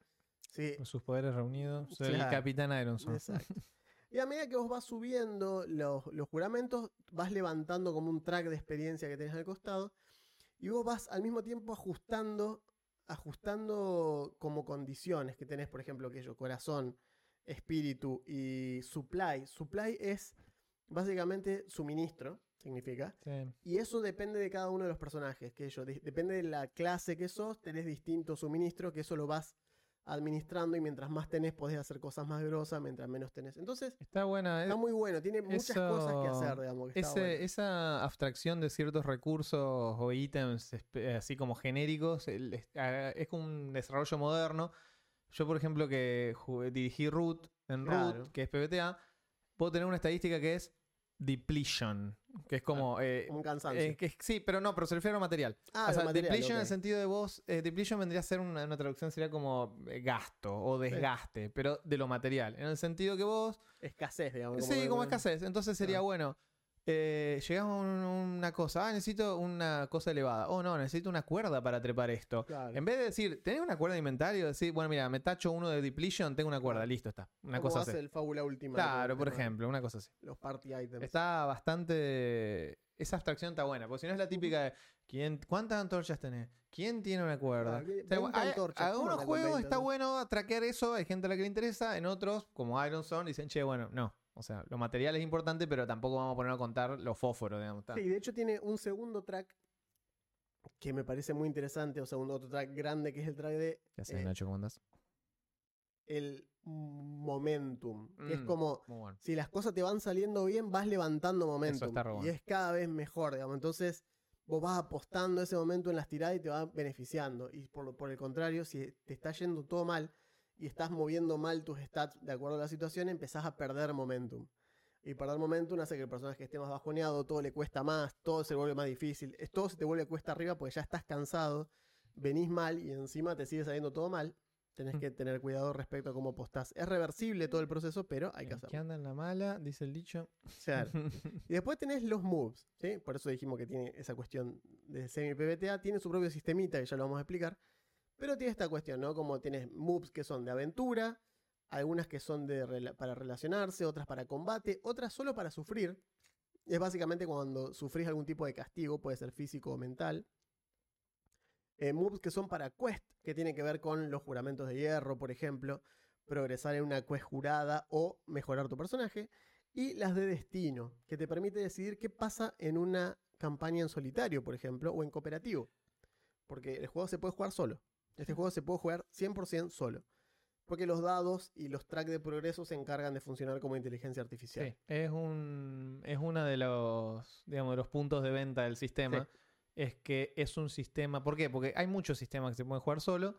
Sí, Con sus poderes reunidos. Soy el. Capitán Ironson. Exacto. Y a medida que vos vas subiendo los, los juramentos, vas levantando como un track de experiencia que tenés al costado. Y vos vas al mismo tiempo ajustando, ajustando como condiciones que tenés, por ejemplo, que yo, corazón, espíritu y supply. Supply es básicamente suministro, significa. Sí. Y eso depende de cada uno de los personajes. Que ellos, de- depende de la clase que sos, tenés distintos suministros, que eso lo vas administrando y mientras más tenés podés hacer cosas más grosas, mientras menos tenés. Entonces, Está buena. está muy bueno, tiene muchas eso- cosas que hacer, digamos. Que está Ese- bueno. Esa abstracción de ciertos recursos o ítems así como genéricos es, ah, es como un desarrollo moderno. Yo, por ejemplo, que jugué- dirigí Root en Claro. Root, que es PBTA, puedo tener una estadística que es depletion, que es como... eh, Un cansancio. eh, que sí, pero no, pero se refiere a material. ah, o sea, material, depletion en el sentido de vos, eh, depletion vendría a ser una, una traducción, sería como gasto o desgaste, pero de lo material. En el sentido que vos Escasez, digamos. Sí, como escasez. Entonces sería Claro. bueno. Eh, llegamos a un- una cosa. Ah, necesito una cosa elevada. Oh, no, necesito una cuerda para trepar esto. Claro. En vez de decir, ¿tenés una cuerda de inventario? Decir, bueno, mira, me tacho uno de depletion, tengo una cuerda, listo, está. Una cosa hace así. el fábula última. Claro, por ejemplo, una cosa así. Los party items. Está bastante. Esa abstracción está buena, porque si no es la típica de ¿quién, ¿cuántas antorchas tenés? ¿Quién tiene una cuerda? Claro, que Está bu- 20 hay- antorchas, ¿cómo algunos juegos 20 está bueno traquear eso, hay gente a la que le interesa, en otros, como Ironson, dicen, che, bueno, no. O sea, lo material es importante, pero tampoco vamos a poner a contar los fósforos, digamos. está. Sí, de hecho tiene un segundo track que me parece muy interesante, o sea, un otro track grande que es el track de ¿Qué haces, eh, Nacho? ¿Cómo andás? el momentum, que es Mm. como bueno. si las cosas te van saliendo bien, vas levantando momentum. bueno. Y es cada vez mejor, digamos. Entonces, vos vas apostando ese momento en las tiradas y te va beneficiando. Y por, por el contrario, si te está yendo todo mal y estás moviendo mal tus stats de acuerdo a la situación, empezás a perder momentum. Y perder momentum hace que el personaje esté más bajoneado, todo le cuesta más, todo se vuelve más difícil. Todo se te vuelve cuesta arriba porque ya estás cansado, venís mal y encima te sigue saliendo todo mal. tenés Mm. que tener cuidado respecto a cómo postás. Es reversible todo el proceso, pero hay que El que hacerlo. anda en la mala, dice el dicho. Claro. Y después tenés los moves, ¿sí? Por eso dijimos que tiene esa cuestión de semi-PBTA. Tiene su propio sistemita, que ya lo vamos a explicar. Pero tiene esta cuestión, ¿no? Como tienes moves que son de aventura, algunas que son de para relacionarse, otras para combate, otras solo para sufrir. Es básicamente cuando sufrís algún tipo de castigo, puede ser físico o mental. Eh, moves que son para quest, que tienen que ver con los juramentos de hierro, por ejemplo, progresar en una quest jurada o mejorar tu personaje. Y las de destino, que te permite decidir qué pasa en una campaña en solitario, por ejemplo, o en cooperativo. Porque el juego se puede jugar solo. Este juego se puede jugar 100% solo. Porque los dados y los tracks de progreso se encargan de funcionar como inteligencia artificial. Sí, es un es uno de los digamos de los puntos de venta del sistema es que es un sistema, ¿por qué? Porque hay muchos sistemas que se pueden jugar solo,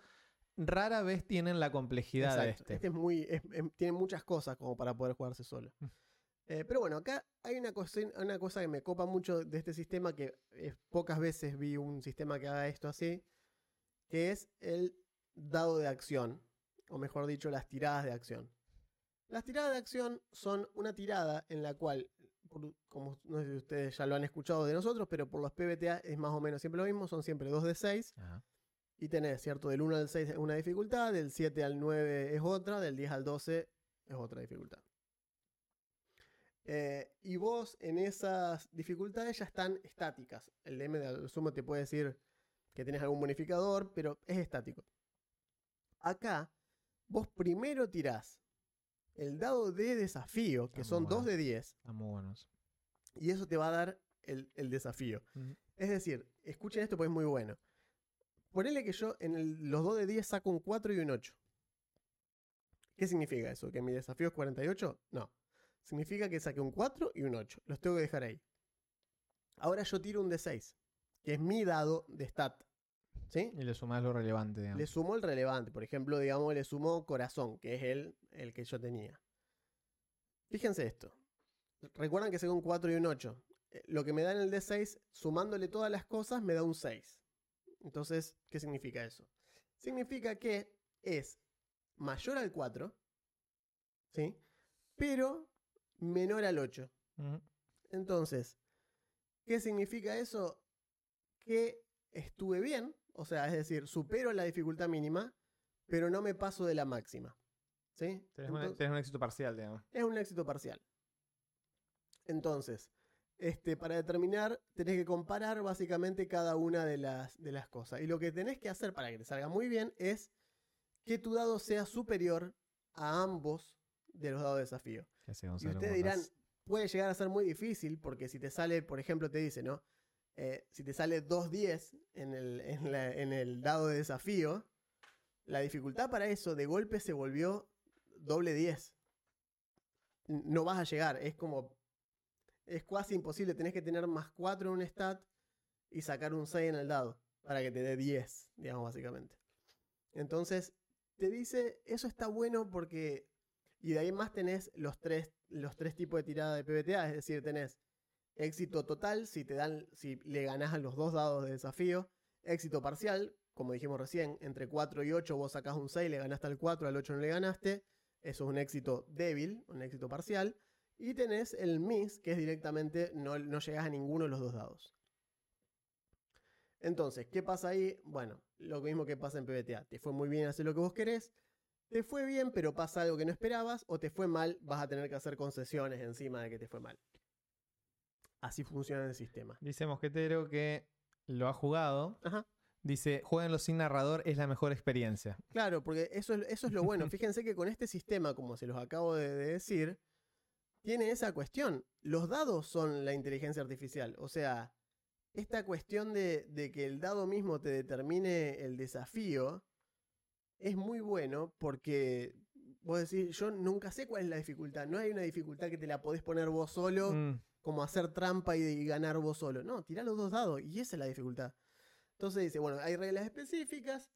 rara vez tienen la complejidad de Exacto. este. es muy. es- es- tiene muchas cosas como para poder jugarse solo. Mm. Eh, pero bueno, acá hay una cosa, una cosa que me copa mucho de este sistema que eh, pocas veces vi un sistema que haga esto así, que es el dado de acción, o mejor dicho, las tiradas de acción. Las tiradas de acción son una tirada en la cual, por- como no sé si ustedes ya lo han escuchado de nosotros, pero por los PBTA es más o menos siempre lo mismo, son siempre 2 de 6. Ajá. Y tenés, ¿cierto? Del 1 al 6 es una dificultad, del 7 al 9 es otra, del 10 al 12 es otra dificultad. Eh, y vos en esas dificultades ya están estáticas. El DM de sumo te puede decir que tenés algún bonificador, pero es estático. Acá, vos primero tirás el dado de desafío, que son muy 2 bueno. de 10, Están muy buenos. y eso te va a dar el, el desafío. Ujú. Es decir, escuchen esto porque es muy bueno. Ponele que yo en el- los 2 de 10 saco un 4 y un 8. ¿Qué significa eso? ¿Que mi desafío es 48? No. Significa que saqué un 4 y un 8. Los tengo que dejar ahí. Ahora yo tiro un D6, que es mi dado de stat. ¿Sí? Y le sumás lo relevante, digamos. Le sumo el relevante. Por ejemplo, digamos, le sumo corazón, que es el, el que yo tenía. Fíjense esto. Recuerdan que un 4 y un 8. Eh, Lo que me da en el D6, sumándole todas las cosas, me da un 6. Entonces, ¿qué significa eso? Significa que es mayor al 4, ¿sí? Pero menor al 8. Ujú. Entonces, ¿qué significa eso? Que estuve bien, o sea, es decir, supero la dificultad mínima, pero no me paso de la máxima. ¿Sí? Tenés, un- Entonces, tenés un éxito parcial, digamos. es un éxito parcial. Entonces, este, para determinar, tenés que comparar básicamente cada una de las, de las cosas. Y lo que tenés que hacer para que te salga muy bien es que tu dado sea superior a ambos de los dados de desafío. ¿Qué hace, Y ustedes ¿Cómo dirán, puede llegar a ser muy difícil porque si te sale, por ejemplo, te dice, ¿no? Eh, si te sale 2-10 en el, en, el dado de desafío, la dificultad para eso de golpe se volvió doble 10. N- No vas a llegar, es como. Es casi imposible, tenés que tener más 4 en un stat y sacar un 6 en el dado para que te dé 10, digamos, básicamente. Entonces, te dice, eso está bueno porque y de ahí más tenés los tres, los tres tipos de tirada de PBTA, es decir, tenés éxito total si te dan, si le ganás a los dos dados de desafío, éxito parcial, como dijimos recién, entre 4 y 8 vos sacás un 6, le ganaste al 4, al 8 no le ganaste, eso es un éxito débil, un éxito parcial, y tenés el miss, que es directamente no, no llegás a ninguno de los dos dados. Entonces, ¿qué pasa ahí? Bueno, lo mismo que pasa en PBTA. Te fue muy bien hacer lo que vos querés, te fue bien, pero pasa algo que no esperabas, o te fue mal, vas a tener que hacer concesiones encima de que te fue mal. Así funciona el sistema. Dice Mosquetero que lo ha jugado. Ajá. Dice, jueguenlo sin narrador, es la mejor experiencia. Claro, porque eso es, eso es lo bueno. Fíjense que con este sistema, como se los acabo de, de decir, tiene esa cuestión. Los dados son la inteligencia artificial. O sea, esta cuestión de, de que el dado mismo te determine el desafío es muy bueno porque vos decís, yo nunca sé cuál es la dificultad. No hay una dificultad que te la podés poner vos solo. Mm, como hacer trampa y, ganar vos solo. No, tirá los dos dados y esa es la dificultad. Entonces dice, bueno, hay reglas específicas.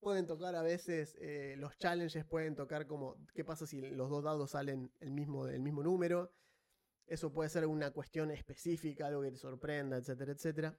Pueden tocar a veces, eh, los challenges pueden tocar como, ¿qué pasa si los dos dados salen el mismo, el mismo número? Eso puede ser una cuestión específica, algo que te sorprenda, etcétera, etcétera.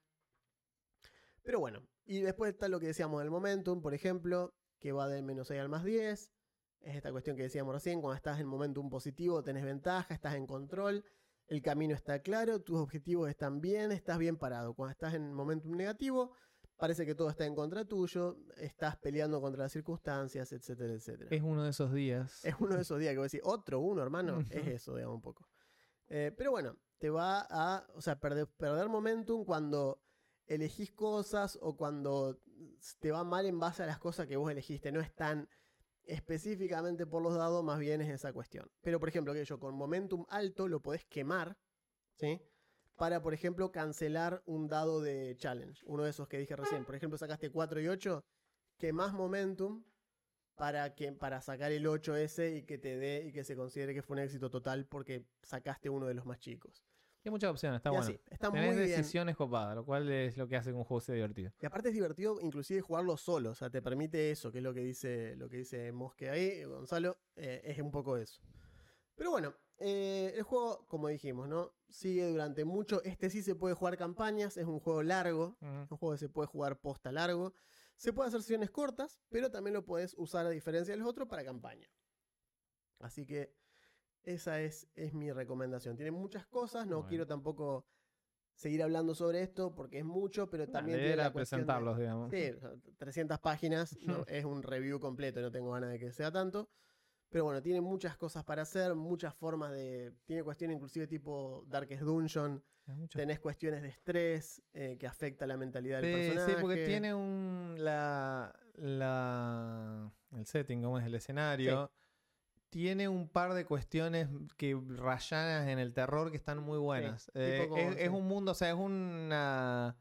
Pero bueno, y después está lo que decíamos del momentum, por ejemplo, que va del menos 6 al más 10. Es esta cuestión que decíamos recién, cuando estás en momentum positivo tenés ventaja, estás en control, el camino está claro, tus objetivos están bien, estás bien parado. Cuando estás en momentum negativo, parece que todo está en contra tuyo, estás peleando contra las circunstancias, etcétera, etcétera. Es uno de esos días. Es uno de esos días que voy a decir, otro uno, hermano, es eso, digamos, un poco. Eh, pero bueno, te va a, o sea, perder, perder momentum cuando elegís cosas o cuando te va mal en base a las cosas que vos elegiste. No es tan específicamente por los dados, más bien es esa cuestión. Pero, por ejemplo, que yo con momentum alto lo podés quemar, ¿sí? Para, por ejemplo, cancelar un dado de challenge. Uno de esos que dije recién. Por ejemplo, sacaste 4 y 8, quemás momentum para, que, para sacar el 8S y que te dé y que se considere que fue un éxito total porque sacaste uno de los más chicos. Hay muchas opciones, está y bueno. así, está Tenés muy bien. decisiones copadas, lo cual es lo que hace que un juego sea divertido. Y aparte es divertido inclusive jugarlo solo, o sea, te permite eso, que es lo que dice, lo que dice Mosque ahí, Gonzalo, eh, es un poco eso. Pero bueno, eh, el juego, como dijimos, ¿no? Sigue durante mucho. Este sí se puede jugar campañas, es un juego largo, Ujú. un juego que se puede jugar posta largo. Se puede hacer sesiones cortas, pero también lo puedes usar a diferencia de los otros para campaña. Así que esa es, es mi recomendación. Tiene muchas cosas, no Bueno. quiero tampoco seguir hablando sobre esto porque es mucho, pero también Leer tiene la de- presentarlos, digamos. Sí, o sea, 300 páginas, no, es un review completo, no tengo ganas de que sea tanto. Pero bueno, tiene muchas cosas para hacer, muchas formas de... Tiene cuestiones inclusive tipo Darkest Dungeon, tenés cuestiones de estrés eh, que afecta la mentalidad del Sí, personaje. sí, porque tiene un. La, la, el setting, como es el escenario. Tiene un par de cuestiones que rayanas en el terror que están muy buenas. Eh, como- es, un mundo, o sea, es una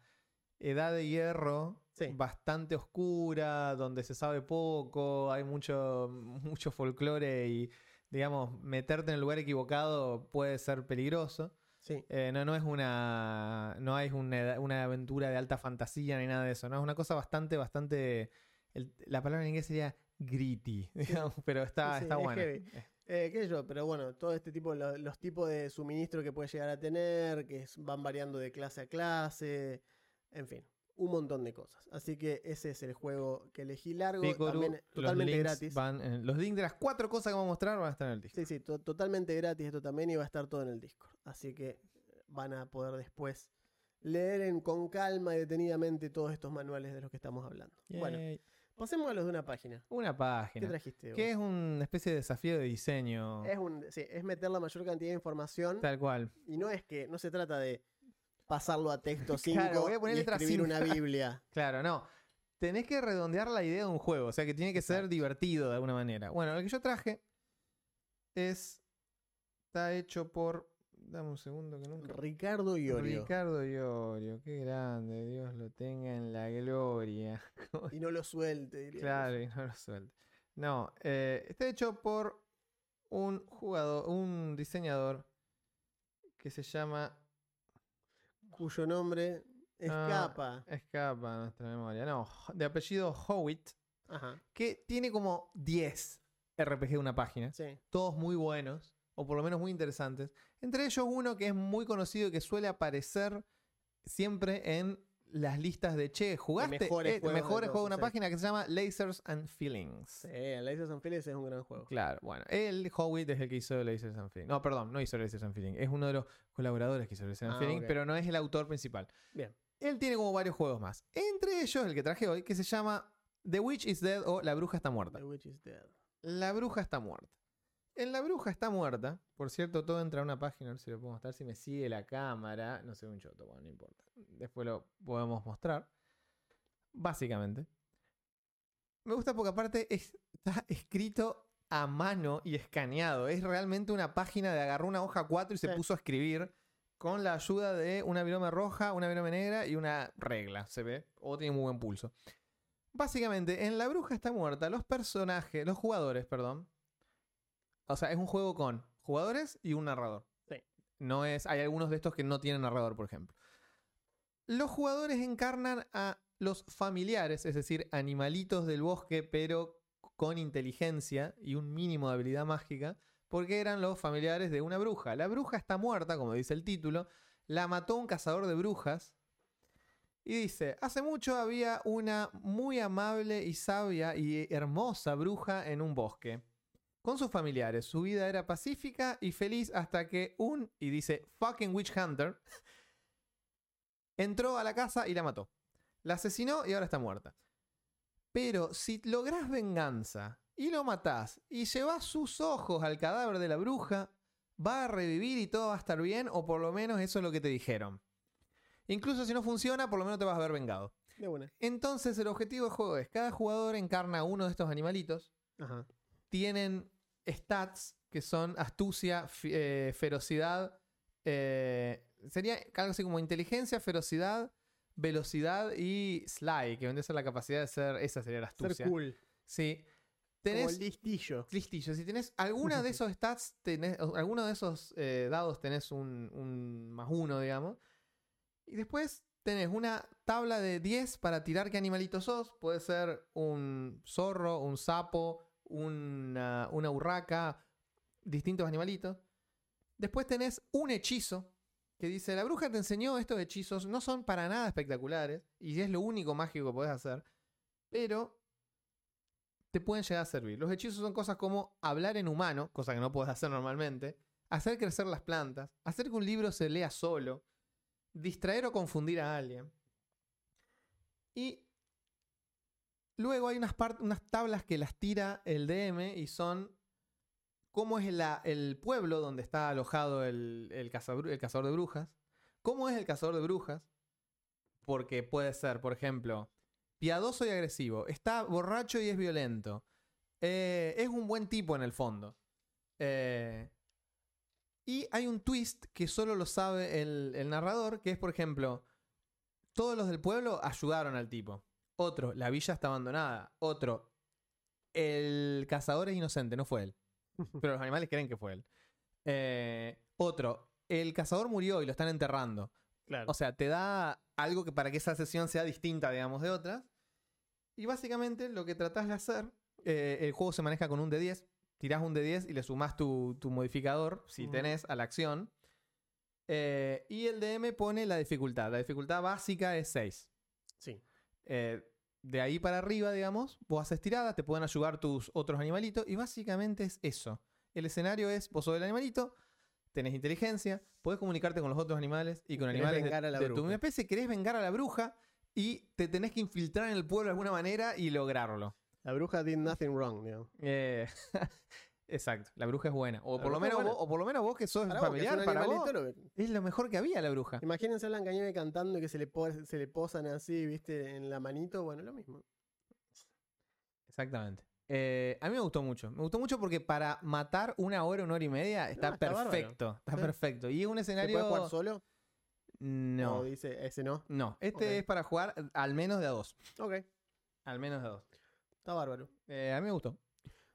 edad de hierro Sí. bastante oscura, donde se sabe poco, hay mucho, mucho folclore y, digamos, meterte en el lugar equivocado puede ser peligroso. Sí, Eh, no, no es una. No es una, una aventura de alta fantasía ni nada de eso. No es una cosa bastante, bastante. el- la palabra en inglés sería gritty, digamos, pero está, Sí, está es heavy. Eh, qué yo, pero bueno, todo este tipo, lo- los tipos de suministro que puede llegar a tener, que es- van variando de clase a clase, en fin, un montón de cosas. Así que ese es el juego que elegí largo, Picoru, también totalmente gratis. van en- los links de las cuatro cosas que vamos a mostrar van a estar en el disco. Sí, sí, to- totalmente gratis esto también y va a estar todo en el Discord. Así que van a poder después leer en- con calma y detenidamente todos estos manuales de los que estamos hablando. Bueno. Pasemos a los de una página. Una ¿Qué página. trajiste? vos? Que es una especie de desafío de diseño. Es, un, sí, es meter la mayor cantidad de información Tal cual. y no es que no se trata de pasarlo a texto 5 Claro, voy a poner y escribir una Biblia. Claro, no. Tenés que redondear la idea de un juego, o sea que tiene que ser divertido de alguna manera. Bueno, lo que yo traje es. Está hecho por. Dame un segundo que nunca. Ricardo Iorio. Ricardo Iorio, qué grande, Dios lo tenga en la gloria. Y no lo suelte, diría. claro, y no lo suelte. No, eh, está hecho por un jugador, un diseñador que se llama. Cuyo nombre Ah. escapa. Escapa a nuestra memoria. No, de apellido Howitt, Ajá. que tiene como 10 RPG de una página. Sí. Todos muy buenos, o por lo menos muy interesantes. Entre ellos uno que es muy conocido y que suele aparecer siempre en las listas de che, jugaste mejores Eh, juegos de mejores todos, juegos de una sí. página que se llama Lasers and Feelings. Sí, Lasers and Feelings es un gran juego. Claro, bueno, el Howitt es el que hizo Lasers and Feelings. No, perdón, no hizo Lasers and Feelings. Es uno de los colaboradores que hizo Lasers and Ah, Feelings, pero no es el autor principal. Bien. Él tiene como varios juegos más. Entre ellos el que traje hoy, que se llama The Witch is Dead o La Bruja está muerta. The Witch is Dead. La Bruja está muerta. En La Bruja está muerta, por cierto, todo entra a una página, a ver si lo puedo mostrar, si me sigue la cámara, no sé un choto, bueno, no importa. Después lo podemos mostrar. Básicamente. Me gusta porque aparte es- está escrito a mano y escaneado. Es realmente una página de agarró una hoja 4 y se Sí. puso a escribir con la ayuda de una virome roja, una virome negra y una regla, se ve. O tiene muy buen pulso. Básicamente, en La Bruja está muerta, los personajes, los jugadores, perdón. O sea, es un juego con jugadores y un narrador. Sí. No es. Hay algunos de estos que no tienen narrador, por ejemplo. Los jugadores encarnan a los familiares, es decir, animalitos del bosque, pero con inteligencia y un mínimo de habilidad mágica, porque eran los familiares de una bruja. La bruja está muerta, como dice el título, la mató un cazador de brujas Y dice, hace mucho había una muy amable y sabia y hermosa bruja en un bosque. Con sus familiares, su vida era pacífica y feliz hasta que un, y dice, fucking witch hunter, entró a la casa y la mató. La asesinó y ahora está muerta. Pero si lográs venganza y lo matás y llevas sus ojos al cadáver de la bruja, va a revivir y todo va a estar bien, o por lo menos eso es lo que te dijeron. Incluso si no funciona, por lo menos te vas a haber vengado. De una. Entonces el objetivo del juego es, cada jugador encarna uno de estos animalitos, Ajá. Tienen stats que son astucia, eh, ferocidad, eh, sería algo así como inteligencia, ferocidad, velocidad y sly, que vendría a ser la capacidad de ser, esa sería la astucia. Ser cool. Sí. Como Tenés listillo. listillo. Si tenés alguna de esos stats, tenés, alguno de esos eh, dados tenés un, un más uno, digamos. Y después tenés una tabla de 10 para tirar qué animalito sos. Puede ser un zorro, un sapo, una, una urraca, distintos animalitos. Después tenés un hechizo que dice, la bruja te enseñó estos hechizos, no son para nada espectaculares y es lo único mágico que podés hacer, pero te pueden llegar a servir. Los hechizos son cosas como hablar en humano, cosa que no puedes hacer normalmente, hacer crecer las plantas, hacer que un libro se lea solo, distraer o confundir a alguien. Y luego hay unas, tablas que las tira el DM y son cómo es el pueblo donde está alojado el, el cazador de brujas, cómo es el cazador de brujas, porque puede ser, por ejemplo, piadoso y agresivo, está borracho y es violento, eh, es un buen tipo en el fondo. Eh, y hay un twist que solo lo sabe el narrador, que es, por ejemplo, todos los del pueblo ayudaron al tipo. Otro, la villa está abandonada. Otro, el cazador es inocente, no fue él. Pero los animales creen que fue él. Eh, otro, el cazador murió y lo están enterrando. Claro. O sea, te da algo que para que esa sesión sea distinta, digamos, de otras. Y básicamente lo que tratás de hacer, eh, el juego se maneja con un D10. Tirás un D10 y le sumás tu, tu modificador, si tenés, a la acción. Eh, y el DM pone la dificultad. La dificultad básica es 6. sí. Eh, de ahí para arriba, digamos, vos haces tiradas, te pueden ayudar tus otros animalitos. Y básicamente es eso. El escenario es, vos sos el animalito, tenés inteligencia, podés comunicarte con los otros animales y con Querés animales de, a la de tu bruja. misma especie, querés vengar a la bruja y te tenés que infiltrar en el pueblo de alguna manera y lograrlo. La bruja did nothing wrong, digamos. Eh, exacto, la bruja es buena. O La por, lo menos vos, o por lo menos vos que sos Para vos, que es familiar, para vos, lo- es lo mejor que había la bruja. Imagínense a Blancanieves cantando y que se le, po- se le posan así, viste, en la manito. Bueno, lo mismo. Exactamente. Eh, a mí me gustó mucho. Me gustó mucho porque para matar una hora, una hora y media está, está bárbaro. perfecto. Está perfecto. Y es un ¿Se escenario. puede jugar solo? No. O dice, ese no. No. Este es para jugar al menos de a dos. Ok, Al menos de a dos. está bárbaro. Eh, a mí me gustó.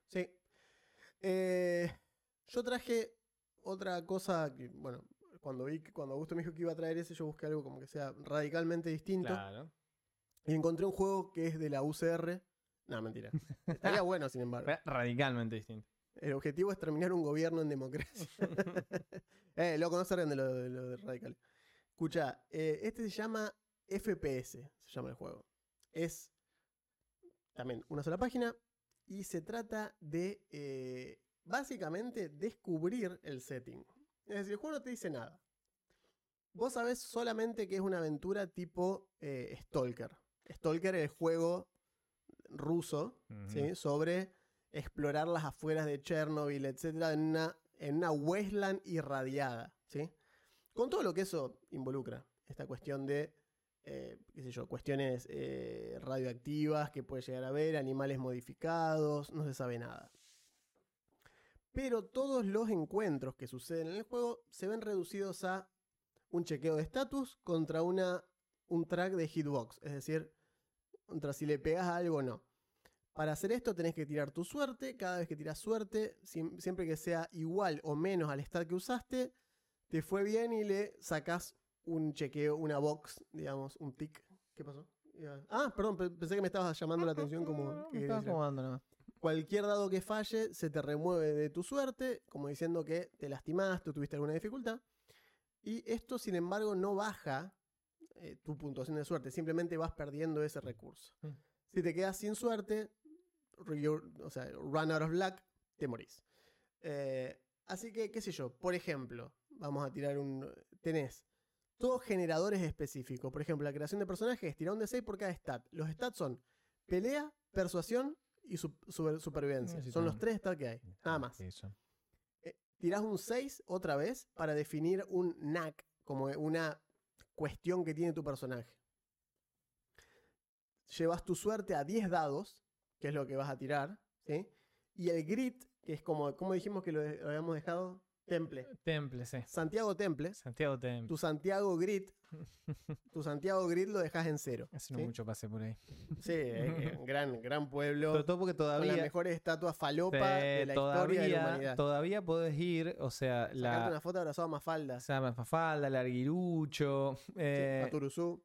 Sí. Eh, yo traje otra cosa que, bueno, cuando vi que- cuando Augusto me dijo que iba a traer ese, yo busqué algo como que sea radicalmente distinto. Claro. Y encontré un juego que es de la UCR. No, mentira. Estaría bueno, sin embargo. Radicalmente distinto. El objetivo es terminar un gobierno en democracia. eh, loco, no se ríen de lo de, lo de radical. Escucha, eh, este se llama FPS, se llama el juego. Es también una sola página y se trata de eh, básicamente descubrir el setting. Es decir, el juego no te dice nada. Vos sabés solamente que es una aventura tipo eh, Stalker. Stalker es el juego ruso ¿sí? sobre explorar las afueras de Chernobyl, etcétera, en una, en una wasteland irradiada, ¿sí? Con todo lo que eso involucra, esta cuestión de, eh, qué sé yo, cuestiones eh, radioactivas que puede llegar a haber, animales modificados, no se sabe nada. Pero todos los encuentros que suceden en el juego se ven reducidos a un chequeo de estatus contra una, un track de hitbox, es decir, contra si le pegas a algo o no. Para hacer esto tenés que tirar tu suerte. Cada vez que tiras suerte, siem- siempre que sea igual o menos al stat que usaste, te fue bien y le sacás un chequeo, una box, digamos, un tick. ¿Qué pasó? Ah, perdón, pe- pensé que me estabas llamando la atención como... que Me querías estaba decir. acomodando nada más. Cualquier dado que falle se te remueve de tu suerte, como diciendo que te lastimaste o tuviste alguna dificultad. Y esto, sin embargo, no baja eh, tu puntuación de suerte, simplemente vas perdiendo ese recurso. Mm. Si te quedas sin suerte, o sea, run out of luck, te morís. Eh, así que, qué sé yo, por ejemplo, vamos a tirar un... Tenés todos generadores específicos. Por ejemplo, la creación de personajes, tira un D6 por cada stat. Los stats son pelea, persuasión y su- super- supervivencia. Son los tres stats que hay. Nada más. Eh, tirás un 6 otra vez para definir un knack, como una cuestión que tiene tu personaje. Llevas tu suerte a 10 dados, que es lo que vas a tirar, ¿sí? Y el grit, que es como, como dijimos que lo, lo habíamos dejado, temple. Temple, sí. Santiago Temple, Santiago Temple. tu Santiago Grit, tu Santiago Grit lo dejas en cero. Hace no ¿sí? mucho pasé por ahí. Sí, eh, eh, gran, gran pueblo. Sobre todo porque Con las todavía. mejores estatuas falopa de la historia de la todavía, humanidad. todavía podés ir, o sea, Sacarte la. una foto abrazado a Mafalda. O sea, Mafalda, Larguirucho. sí, Eh,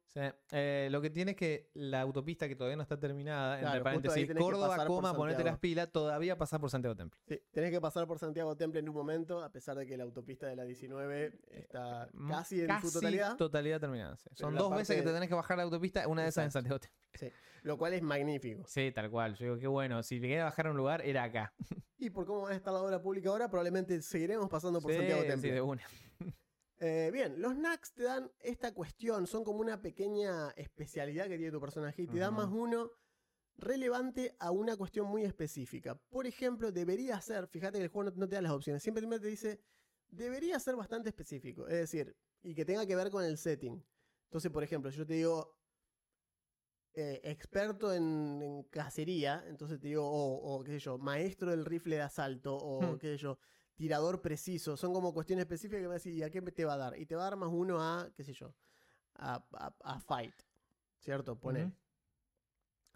sí, eh, lo que tiene es que la autopista que todavía no está terminada, Claro, entre paréntesis, Córdoba, coma, ponete las pilas, todavía pasa por Santiago Temple. Sí, tenés que pasar por Santiago Temple en un momento, a pesar de que la autopista de la 19 está Mm, casi en Casi su totalidad, terminada. sí. Son dos veces que te tenés que bajar la autopista, una de esas en. Santiago Temple. lo cual es magnífico. Sí, tal cual. Yo digo, qué bueno. Si quería bajar a un lugar, era acá. Y por cómo va a estar la obra pública ahora, probablemente seguiremos pasando por Sí, Santiago sí, Temple. de una. Eh, bien, los NACs te dan esta cuestión, son como una pequeña especialidad que tiene tu personaje y te dan Ujú. más uno relevante a una cuestión muy específica. Por ejemplo, debería ser, fíjate que el juego no, no te da las opciones, simplemente te dice, debería ser bastante específico, es decir, y que tenga que ver con el setting. Entonces, por ejemplo, yo te digo eh, experto en, en cacería, entonces te digo, o, o, qué sé yo, maestro del rifle de asalto, o Hmm. qué sé yo, tirador preciso, son como cuestiones específicas que me decís, ¿y a qué te va a dar? Y te va a dar más uno a, qué sé yo, a, a- a fight, ¿cierto? Poner. Ujú.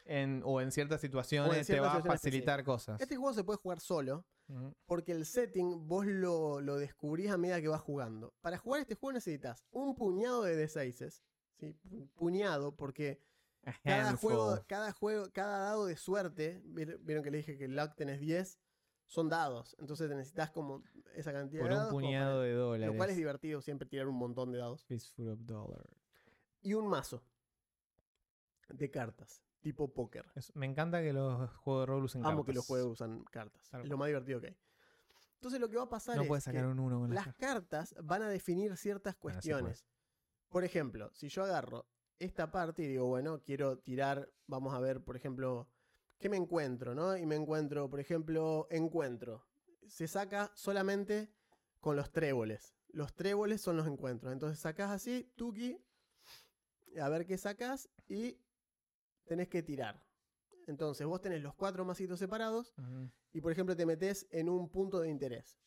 En- o en ciertas situaciones te va a facilitar cosas. Este juego se puede jugar solo, porque el setting vos lo, lo descubrís a medida que vas jugando. Para jugar este juego necesitas un puñado de D6s, ¿sí? Pu- puñado, porque cada juego, cada juego, cada dado de suerte, vi- vieron que le dije que el luck tenés 10, son dados. Entonces te necesitas como esa cantidad por de un dados. como puñado para- de dólares. Lo cual es divertido siempre tirar un montón de dados. Fistful of dollar. Y un mazo de cartas, tipo póker. Es- me encanta que los juegos de rol usen Amo que los juegos usan cartas. Tal Es lo más divertido que hay. Entonces lo que va a pasar No es puedes sacar que un uno con las las cartas. cartas van a definir ciertas Bueno, sí cuestiones. Por ejemplo, si yo agarro esta parte y digo, bueno, quiero tirar, vamos a ver, por ejemplo, ¿qué me encuentro? ¿no? Y me encuentro, por ejemplo, encuentro. Se saca solamente con los tréboles. Los tréboles son los encuentros. Entonces sacas así, tuki, a ver qué sacas y tenés que tirar. Entonces vos tenés los cuatro masitos separados y, por ejemplo, te metes en un punto de interés.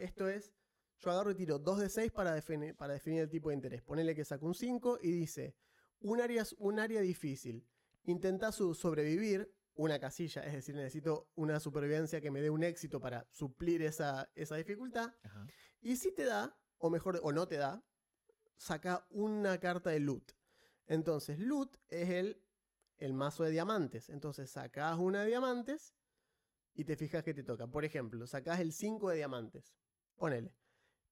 Esto es, yo agarro y tiro 2 de 6 para, defini- para definir el tipo de interés. Ponele que saco un 5 y dice, un área, un área difícil. Intenta su- sobrevivir una casilla, es decir, necesito una supervivencia que me dé un éxito para suplir esa, esa dificultad. Y si te da, o mejor, o no te da, saca una carta de loot. Entonces, loot es el, el mazo de diamantes. Entonces, sacás una de diamantes y te fijas que te toca. Por ejemplo, sacás el 5 de diamantes. Ponele.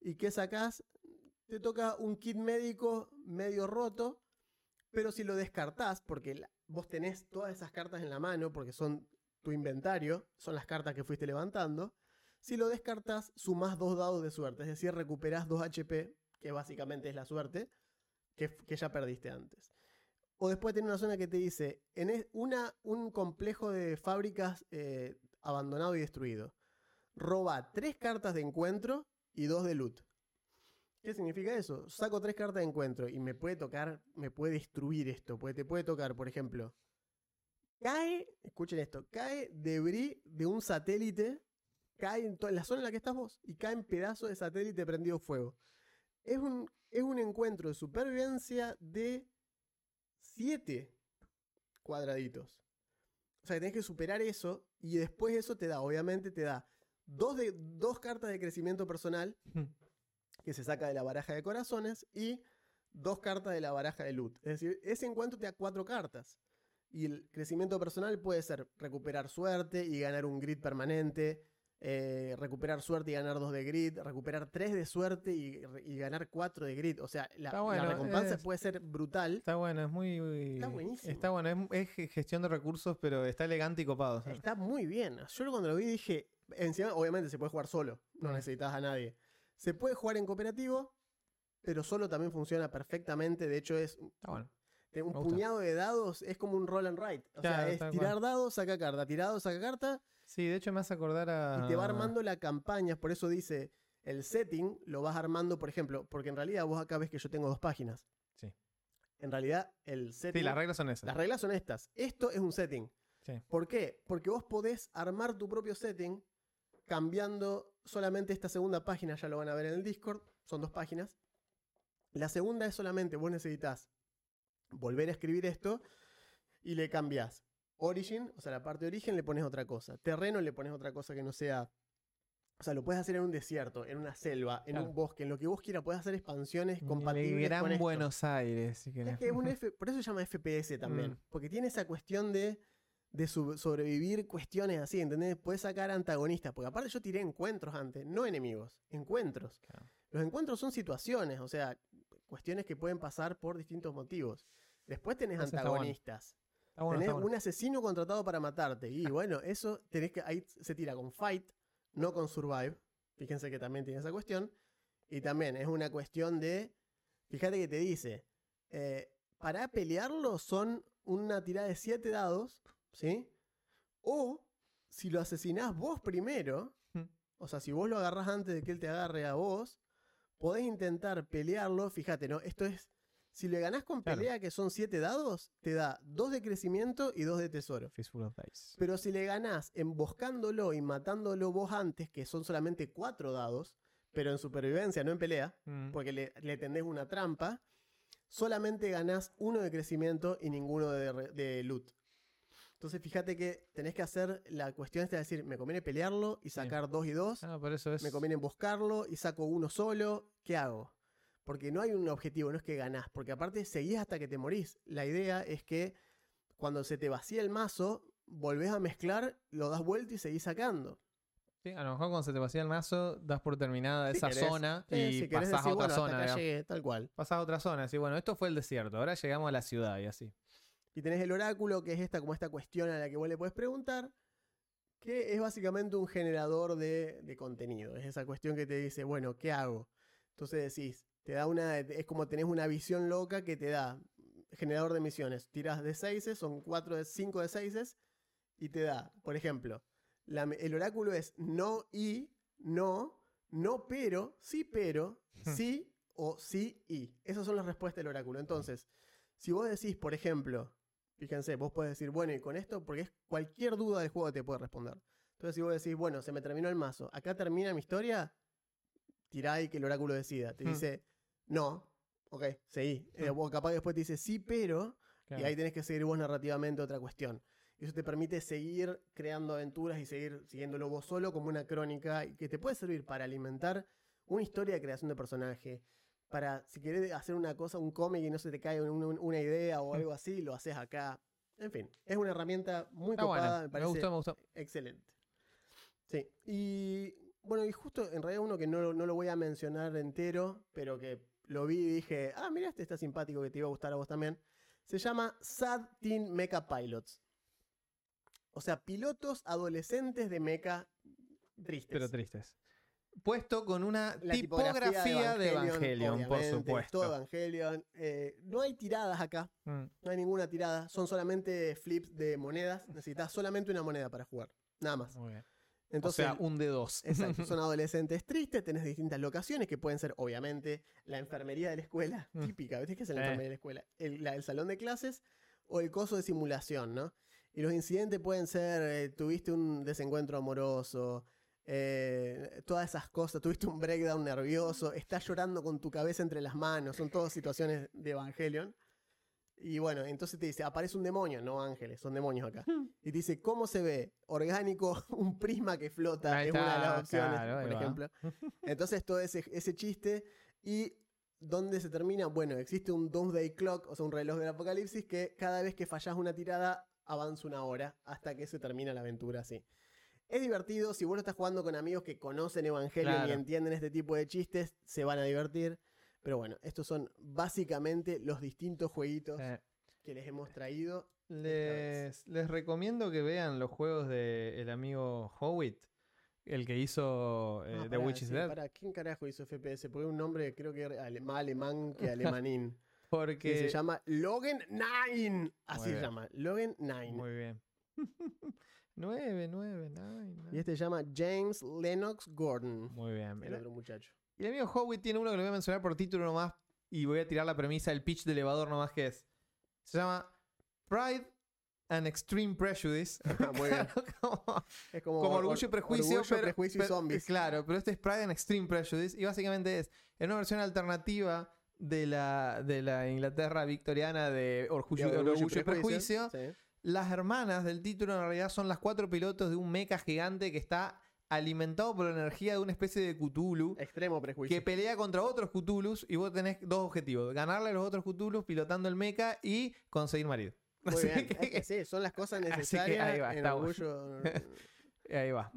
¿Y qué sacás? Te toca un kit médico medio roto, pero si lo descartás, porque vos tenés todas esas cartas en la mano, porque son tu inventario, son las cartas que fuiste levantando, si lo descartás, sumás dos dados de suerte, es decir, recuperás 2 HP, que básicamente es la suerte, que ya perdiste antes. O después tiene una zona que te dice, en una, un complejo de fábricas eh, abandonado y destruido. Roba tres cartas de encuentro y dos de loot. ¿Qué significa eso? Saco tres cartas de encuentro y me puede tocar, me puede destruir esto. Porque te puede tocar, por ejemplo, cae, escuchen esto, cae debris de un satélite, cae en la zona en la que estás vos y cae en pedazos de satélite prendido fuego. Es un, es un encuentro de supervivencia de 7 cuadraditos. O sea, que tenés que superar eso y después eso te da, obviamente te da dos, de, dos cartas de crecimiento personal que se saca de la baraja de corazones y dos cartas de la baraja de loot. Es decir, ese encuentro te da cuatro cartas. Y el crecimiento personal puede ser recuperar suerte y ganar un grid permanente, eh, recuperar suerte y ganar 2 de grid, recuperar 3 de suerte y, y ganar 4 de grid. O sea, la, bueno, la recompensa es- puede ser brutal. Está bueno, es muy. Está buenísimo. Está bueno, es, es gestión de recursos, pero está elegante y copado. Está muy bien. Yo cuando lo vi dije, encima obviamente se puede jugar solo, no Mm. necesitas a nadie. Se puede jugar en cooperativo, pero solo también funciona perfectamente. De hecho, es Está bueno. un puñado de dados, es como un roll and write. O Claro, sea, es tirar dados, saca carta, tirar dados, saca carta, Sí, de hecho me hace acordar a. y te va armando la campaña. Por eso dice, el setting lo vas armando, por ejemplo, porque en realidad vos acá ves que yo tengo dos páginas. Sí. En realidad, el setting. Sí, las reglas son esas. las reglas son estas. Esto es un setting. Sí. ¿Por qué? Porque vos podés armar tu propio setting cambiando solamente esta segunda página, ya lo van a ver en el Discord, son dos páginas. La segunda es solamente vos necesitas volver a escribir esto y le cambias origin, o sea, la parte de origen le pones otra cosa. Terreno le pones otra cosa que no sea... O sea, lo puedes hacer en un desierto, en una selva, en Claro. un bosque, en lo que vos quieras. Puedes hacer expansiones El compatibles Gran con esto. Buenos Aires, si Es querés. que es un F- por eso se llama FPS también. Mm. Porque tiene esa cuestión de, de sobrevivir cuestiones así, ¿entendés? Puedes sacar antagonistas. Porque aparte yo tiré encuentros antes, no enemigos, encuentros. Claro. Los encuentros son situaciones, o sea, cuestiones que pueden pasar por distintos motivos. Después tenés antagonistas. Bueno, tenés bueno. un asesino contratado para matarte. Y bueno, eso tenés que. Ahí se tira con fight, no con survive. Fíjense que también tiene esa cuestión. Y también es una cuestión de. Fíjate que te dice. eh, para pelearlo son una tirada de 7 dados. ¿Sí? O si lo asesinás vos primero. Hmm. O sea, si vos lo agarrás antes de que él te agarre a vos. Podés intentar pelearlo. Fíjate, ¿no? Esto es. Si le ganás con Claro. pelea, que son 7 dados, te da 2 de crecimiento y 2 de tesoro. Fistful of Dice. Pero si le ganás emboscándolo y matándolo vos antes, que son solamente 4 dados, pero en supervivencia, no en pelea, Mm. porque le, le tendés una trampa, solamente ganás 1 de crecimiento y ninguno de, loot. Entonces fíjate que tenés que hacer la cuestión esta de decir, me conviene pelearlo y sacar 2 y 2, Ah, por eso es. me conviene buscarlo y saco uno solo, ¿qué hago? Porque no hay un objetivo, no es que ganás, porque aparte seguís hasta que te morís. La idea es que cuando se te vacía el mazo, volvés a mezclar, lo das vuelta y seguís sacando. Sí, a lo mejor cuando se te vacía el mazo, das por terminada Si esa querés. zona Sí, y si querés pasás decir, a otra bueno, zona. llegué, tal cual. Pasás a otra zona. Así, bueno, esto fue el desierto, ahora llegamos a la ciudad y así. Y tenés el oráculo, que es esta, como esta cuestión a la que vos le podés preguntar, que es básicamente un generador de, de contenido. Es esa cuestión que te dice, bueno, ¿qué hago? Entonces decís, te da una. Es como tenés una visión loca que te da generador de misiones. Tirás de 6, son 4 de 5 de 6 y te da, por ejemplo, la- el oráculo es no y, no, no pero, sí pero, sí o sí y. Esas son las respuestas del oráculo. Entonces, si vos decís, por ejemplo, fíjense, vos podés decir, bueno, y con esto, porque es cualquier duda del juego te puede responder. Entonces, si vos decís, bueno, se me terminó el mazo, acá termina mi historia, tirá y que el oráculo decida. Te Hmm. dice, no, ok, seguí. Eh, Hmm. o capaz que después te dice, sí, pero, Claro. y ahí tenés que seguir vos narrativamente otra cuestión. Y eso te permite seguir creando aventuras y seguir siguiéndolo vos solo como una crónica y que te puede servir para alimentar una historia de creación de personaje. Para, si querés hacer una cosa, un cómic y no se te cae un- un- una idea o algo así, lo haces acá. En fin, es una herramienta muy Está copada, buena. me Me, parece gustó, me gustó. excelente. Sí, y bueno, y justo en realidad uno que no, no lo voy a mencionar entero, pero que lo vi y dije, ah, mira, este está simpático que te iba a gustar a vos también. Se llama Sad Teen Mecha Pilots. O sea, pilotos adolescentes de mecha tristes. Pero tristes. Puesto con una La tipografía, de Evangelion, por obviamente, supuesto. Todo Evangelion. Eh, no hay tiradas acá. Mm. No hay ninguna tirada. Son solamente flips de monedas. Necesitas solamente una moneda para jugar. Nada más. Muy bien. Entonces, o sea, un de dos. Exacto, son adolescentes tristes, tenés distintas locaciones que pueden ser, obviamente, la enfermería de la escuela, Mm. típica, ¿viste qué es la enfermería de la escuela? El, la- el salón de clases o el coso de simulación, ¿no? Y los incidentes pueden ser, eh, tuviste un desencuentro amoroso, eh, todas esas cosas, tuviste un breakdown nervioso, estás llorando con tu cabeza entre las manos, son todas situaciones de Evangelion. Y bueno, entonces te dice, aparece un demonio, no ángeles, son demonios acá. Y te dice, ¿cómo se ve? Orgánico, un prisma que flota, Ahí es una de las opciones, claro, por va. ejemplo. Entonces todo ese, ese chiste y ¿dónde se termina? Bueno, existe un Doomsday Clock, o sea, un reloj del apocalipsis que cada vez que fallas una tirada avanza una hora hasta que se termina la aventura así. Es divertido, si vos lo estás jugando con amigos que conocen Evangelion y Claro. entienden este tipo de chistes, se van a divertir. Pero bueno, estos son básicamente los distintos jueguitos Eh, que les hemos traído. les, les recomiendo que vean los juegos del amigo Howitt, el que hizo eh, Ah, The Witch is Dead. pará, ¿Quién carajo hizo FPS? Porque un nombre creo que ale- más alemán que alemanín. que Porque. se llama Logan 9. Así se bien. llama, Logan 9. Muy bien. 9, 9, 9. Y este se llama James Lennox Gordon. Muy bien. El mira. otro muchacho. Y el amigo Howitt tiene uno que lo voy a mencionar por título nomás. Y voy a tirar la premisa, el pitch de elevador nomás que es. Se llama Pride and Extreme Prejudice. Ah, muy bien. como, Es como, como or- orgullo y prejuicio. Orgullo, pero- prejuicio y zombies. Claro, pero este es Pride and Extreme Prejudice. Y básicamente es en una versión alternativa de la, de la Inglaterra victoriana de Orgullo, De Orgullo y Prejuicio. Sí. Las hermanas del título en realidad son las cuatro pilotos de un mecha gigante que está alimentado por la energía de una especie de Cthulhu Extremo prejuicio. que pelea contra otros Cthulhus y vos tenés dos objetivos: ganarle a los otros Cthulhus pilotando el mecha y conseguir marido. Muy Así bien. que- Es que sí, son las cosas necesarias ahí va, en orgullo. Ahí va.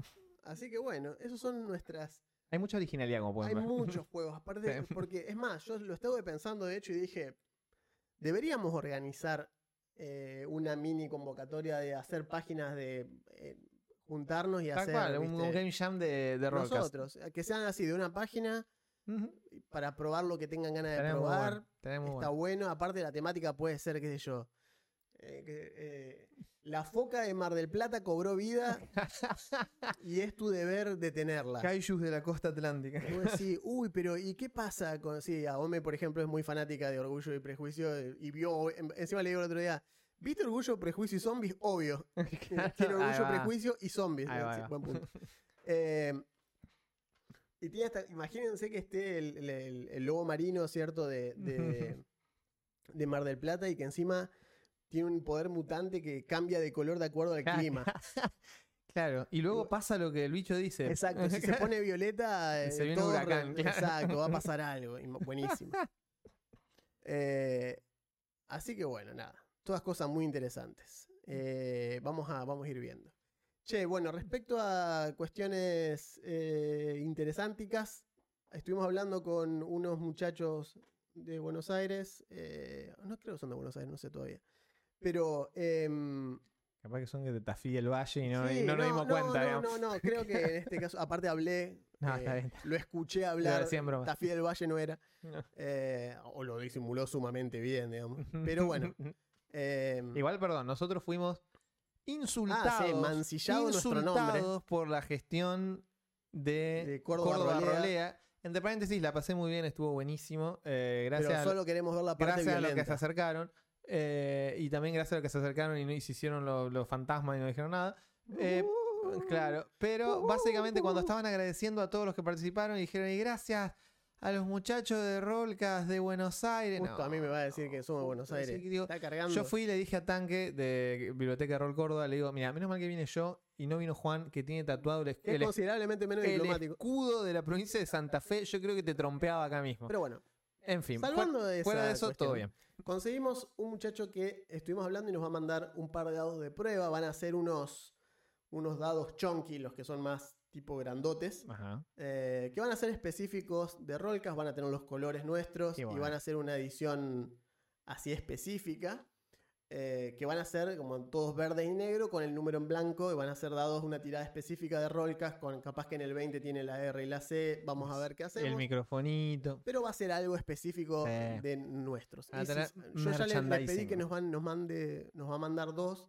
Así que bueno, esos son nuestras. Hay mucha originalidad, como pueden Hay ver. muchos juegos. Aparte, porque es más, yo lo estuve pensando de hecho y dije, deberíamos organizar eh, una mini convocatoria de hacer páginas de eh, juntarnos y Tal hacer cual, un, un game jam de, de nosotros, eh, que sean así de una página para probar lo que tengan ganas de probar. bueno, Está bueno. bueno. Aparte la temática puede ser, qué sé yo. eh, eh, la foca de Mar del Plata cobró vida y es tu deber detenerla. Kaijus de la costa atlántica. Y vos decís, uy, pero ¿y qué pasa con.? Sí, Aome, por ejemplo, es muy fanática de Orgullo y Prejuicio y vio. en- Encima le digo el otro día, ¿viste Orgullo, Prejuicio y Zombies? Obvio. Tiene Ahí Orgullo. Prejuicio y Zombies. Sí, buen punto. Eh, y tiene hasta, imagínense que esté el, el- el- el lobo marino, ¿cierto? De, de, de Mar del Plata y que encima tiene un poder mutante que cambia de color de acuerdo al clima. Claro, y luego pasa lo que el bicho dice. Exacto, si se pone violeta, eh, Se viene un todo huracán, claro. Exacto, va a pasar algo. Buenísimo. Eh, así que bueno, nada. Todas cosas muy interesantes. Eh, vamos, a, vamos a ir viendo. Che, bueno, respecto a cuestiones eh, interesantes, estuvimos hablando con unos muchachos de Buenos Aires. eh, no creo que son de Buenos Aires, no sé todavía. Pero em, Capaz que son de Tafí del Valle y no, y Sí, no nos dimos no, cuenta. No, digamos. no, no, creo que en este caso, aparte hablé, No, eh, está bien. lo escuché hablar. Tafí del Valle no era, No. eh, o lo disimuló sumamente bien, digamos. Pero bueno, eh, Igual, perdón, nosotros fuimos insultados. nuestro nombre. insultados por la gestión de, De Córdoba Rolea. Rolea. Entre paréntesis, la pasé muy bien, estuvo buenísimo. eh, pero gracias a, solo queremos ver la parte gracias a los que se violenta. acercaron. eh, y también gracias a los que se acercaron y, no, y se hicieron los, fantasmas y no dijeron nada. Eh, Claro, pero básicamente cuando estaban agradeciendo a todos los que participaron y dijeron, y gracias a los muchachos de Rolcas de Buenos Aires. Justo No, a mí me va a decir que somos de Buenos Aires. que digo, Está cargando. Yo fui y le dije a Tanque de Biblioteca Rol Córdoba, le digo, mira, menos mal que vine yo y no vino Juan, que tiene tatuado el, es el- considerablemente menos el diplomático. escudo de la provincia de Santa Fe. Yo creo que te trompeaba acá mismo. Pero bueno, en fin, salvando fuera, de fuera de eso, cuestión. todo bien. Conseguimos un muchacho que estuvimos hablando y nos va a mandar un par de dados de prueba. Van a ser unos, unos dados chunky, los que son más tipo grandotes, Ajá. eh, que van a ser específicos de Rolcas, van a tener los colores nuestros y van a ser una edición así específica, eh, que van a ser como todos verdes y negro con el número en blanco y van a ser dados una tirada específica de Rolcas, con capaz que en el 20 tiene la R y la C, vamos a ver qué hacemos. El microfonito. Pero va a ser algo específico de nuestros. Y si- yo ya le, le pedí que nos, van, nos, mande, nos va a mandar dos.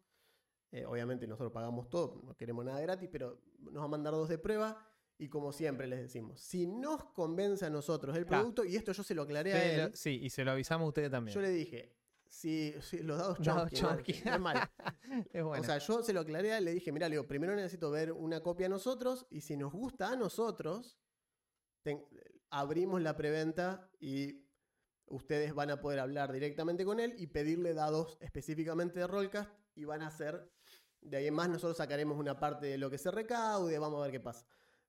Eh, obviamente nosotros pagamos todo, no queremos nada gratis, pero nos va a mandar dos de prueba. Y como siempre les decimos, si nos convence a nosotros el producto, y esto yo se lo aclaré a él, lo- sí, y se lo avisamos a ustedes también. yo le dije, si, si los dados chonky, ¿no? chonky. No es mal. es bueno. O sea, yo se lo aclaré a él, le dije, mira, le digo, primero necesito ver una copia a nosotros y si nos gusta a nosotros, ten- abrimos la preventa y ustedes van a poder hablar directamente con él y pedirle dados específicamente de Rollcast y van a hacer, de ahí en más nosotros sacaremos una parte de lo que se recaude, vamos a ver qué pasa.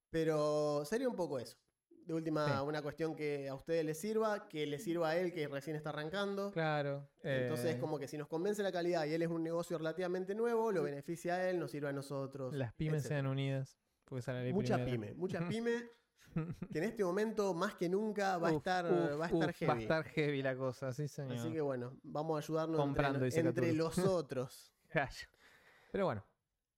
Pero sería un poco eso. De última, Sí. una cuestión que a ustedes les sirva, que le sirva a él que recién está arrancando. Claro. Entonces, eh, como que si nos convence la calidad y él es un negocio relativamente nuevo, lo beneficia a él, nos sirve a nosotros. Las pymes etcétera. sean unidas. Porque esa era la Mucha primera. pyme, mucha pyme que en este momento más que nunca va a estar, uf, va a estar uf, heavy. Va a estar heavy la cosa, sí, señor. Así que bueno, vamos a ayudarnos Comprando, entre, entre los otros. Callo. Pero bueno.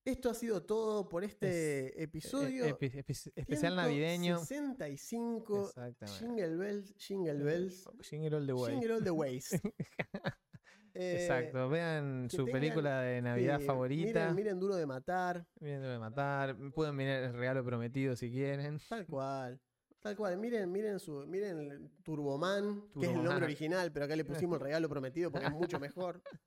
Esto ha sido todo por este episodio. eh, epi- epi- especial navideño. 65 Exactamente. Jingle Bells, Jingle Bells, Jingle all the way. Jingle All the Ways. Eh, Exacto. Vean que su tengan- película de Navidad favorita. Miren, miren Duro de Matar, Miren de matar. Pueden mirar el regalo prometido si quieren. tal cual. Tal cual, miren, miren su, miren el Turboman, que es el Turboman. nombre original, pero acá le pusimos el regalo prometido porque es mucho mejor.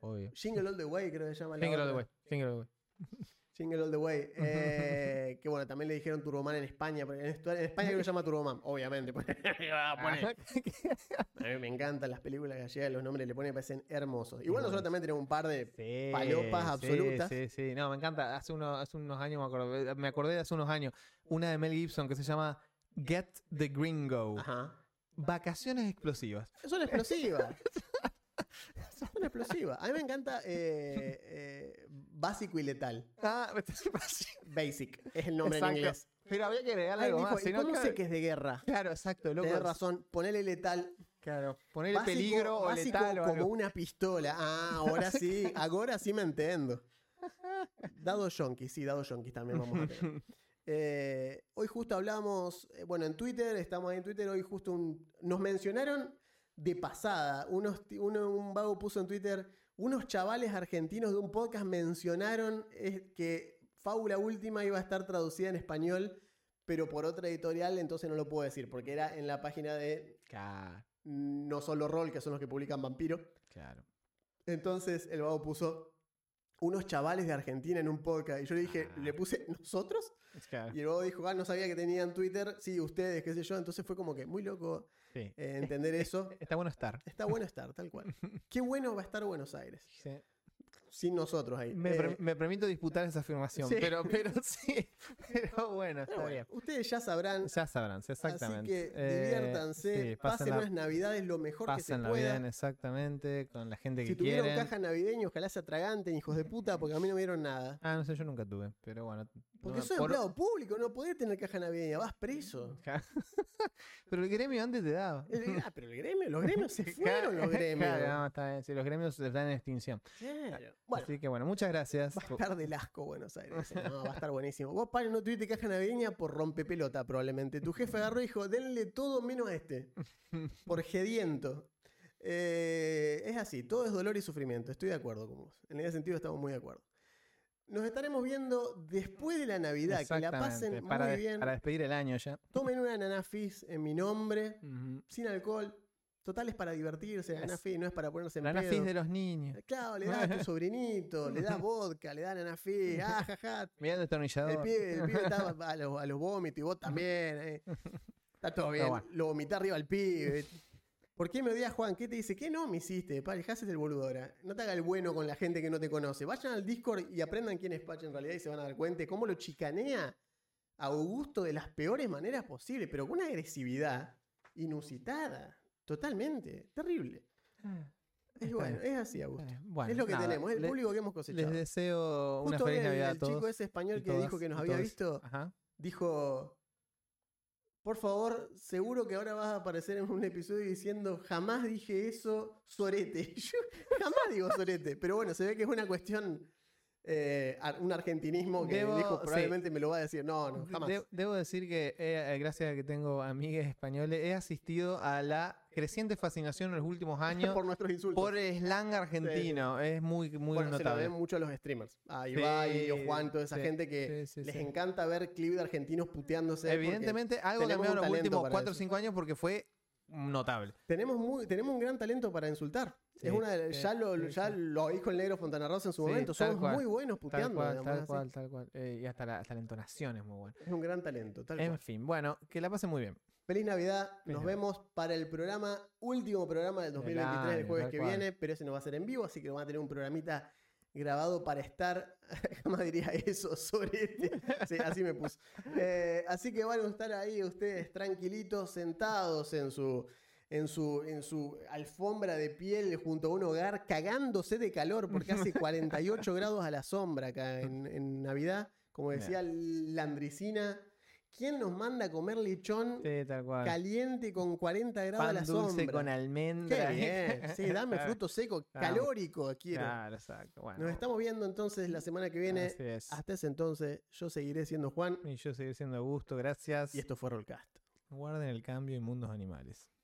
Obvio. Jingle All the Way, creo que se llama la Jingle all the way. Jingle all the way. Jingle All the Way. Eh, que bueno, también le dijeron Turboman en España. porque En, España creo que se llama Turboman, obviamente. A mí me encantan las películas gallegas, los nombres le ponen parecen hermosos. Igual nosotros también tenemos un par de. Sí, Palopas sí, absolutas. Sí, sí, No, me encanta. Hace, uno- hace unos años me acordé, me acordé de hace unos años. Una de Mel Gibson que se llama Get the Gringo. Ajá. Vacaciones explosivas. Son explosivas. Son explosivas. A mí me encanta eh, eh, Básico y Letal. Ah, Basic es el nombre Exacto. en inglés. Pero había que agregarle algo más. ¿y si no, sé que es de guerra? claro, exacto. Loco, Tienes razón, ponele letal. Claro. Ponerle Básico- peligro o básico letal o como una pistola. Ah, ahora sí, ahora sí me entiendo. Dado Yonkis, sí, Dado Yonkis también vamos a tener. Eh, hoy justo hablamos, bueno, en Twitter, estamos ahí en Twitter, hoy justo un- nos mencionaron de pasada, unos, uno, un vago puso en Twitter, unos chavales argentinos de un podcast mencionaron eh, que Fábula Última iba a estar traducida en español, pero por otra editorial, entonces no lo puedo decir, porque era en la página de Claro, No Solo Roll, que son los que publican Vampiro. claro. Entonces el vago puso unos chavales de Argentina en un podcast. Y yo le dije, Ah. le puse nosotros. claro. Y el vago dijo, ah, no sabía que tenían Twitter. Sí, ustedes, qué sé yo. Entonces fue como que muy loco Sí. eh, entender eso. Está bueno estar. Está bueno estar, tal cual. Qué bueno va a estar Buenos Aires. Sí. Sin nosotros ahí. Me, Eh, per- me permito disputar esa afirmación, Sí. pero, pero sí. Pero bueno, pero está bueno, bien. ustedes ya sabrán. Ya sabrán, exactamente. Así que Eh, diviértanse, sí, pasen la- unas navidades lo mejor que se pueda. bien, exactamente, con la gente Si que tuvieron quieren. caja navideña, ojalá se atraganten, hijos de puta, porque a mí no me dieron nada. Ah, no sé, yo nunca tuve, pero bueno. Porque no- soy por- empleado público, no podés tener caja navideña, vas preso. pero el gremio antes te daba. Ah, pero el gremio, los gremios se fueron los gremios. Claro, no, está bien, sí, los gremios están en extinción. Claro. Bueno, Así que bueno, muchas gracias. va a estar del asco Buenos Aires. No, va a estar buenísimo. Vos, Pablo, no tuviste caja navideña por rompepelota, probablemente. Tu jefe agarró y dijo, denle todo menos a este. Por gediento. Eh, es así, todo es dolor y sufrimiento. Estoy de acuerdo con vos. En ese sentido estamos muy de acuerdo. Nos estaremos viendo después de la Navidad. Que la pasen para, muy bien. para despedir el año ya. Tomen una Naná Fizz en mi nombre, sin alcohol. Total es para divertirse. La Es- Fizz no es para ponerse en La pedo. de los niños. Claro, le das a tu sobrinito, le das vodka, le das anafi, ah, jaja. Mirá el destornillador. El pibe, el pibe está a los, a los vómitos y vos también. eh. Está todo bien. bueno. Lo vomité arriba al pibe. ¿Por qué me odias, Juan? ¿Qué te dice? ¿Qué no me hiciste? Pa, dejás el boludo ahora. No te haga el bueno con la gente que no te conoce. Vayan al Discord y aprendan quién es Pache en realidad y se van a dar cuenta de cómo lo chicanea a Augusto de las peores maneras posibles, pero con una agresividad inusitada. Totalmente. Terrible. Ah, Es está bueno, bien, es así, Augusto. Bueno, es lo que nada, tenemos, es el le- público que hemos cosechado. Les deseo una Justo feliz el, Navidad a el todos. chico ese español y que todas dijo que nos y había todos. visto, Ajá. dijo, por favor, seguro que ahora vas a aparecer en un episodio diciendo, jamás dije eso, sorete. Yo jamás digo sorete, pero bueno, se ve que es una cuestión, eh, un argentinismo que Debo- dijo, sí. probablemente me lo va a decir. No, no, jamás. De- debo decir que, eh, gracias a que tengo amigues españoles, he asistido a la creciente fascinación en los últimos años por nuestros insultos. por el slang argentino. Es muy, muy bueno, se lo notable. ven mucho a los streamers. A Ibai, Sí, Juan, toda esa gente que les encanta ver clips de argentinos puteándose. Evidentemente, algo cambió en los últimos para 4 o eso. 5 años porque fue notable. Tenemos, muy, tenemos un gran talento para insultar. Sí, es una de- ya lo, ya lo dijo el negro Fontana Rosa en su Sí, momento. tal Somos cual, muy buenos Tal puteando. cual, digamos, tal cual, tal cual. Eh, y hasta la, hasta la entonación es muy buena. Es un gran talento. Tal En cual. fin, bueno, que la pasen muy bien. Feliz Navidad. Feliz Nos Navidad. vemos para el programa, último programa del 2023, el año, jueves tal que cual. viene, pero ese no va a ser en vivo, así que van a tener un programita grabado para estar, jamás diría eso sobre este, Sí, así me puse. Eh, así que van a estar ahí ustedes tranquilitos, sentados en su, en su, en su alfombra de piel junto a un hogar, cagándose de calor porque hace 48 grados a la sombra acá en, en Navidad. Como decía Landricina, ¿quién nos manda a comer lechón Sí, caliente con 40 grados a la dulce sombra? con almendra. Qué bien. Sí, dame fruto seco, calórico, quiero. Claro, exacto. Bueno, Nos estamos viendo entonces la semana que viene. así es. Hasta ese entonces, yo seguiré siendo Juan Y yo seguiré siendo Augusto, gracias. y esto fue Rollcast. Guarden el cambio en mundos animales.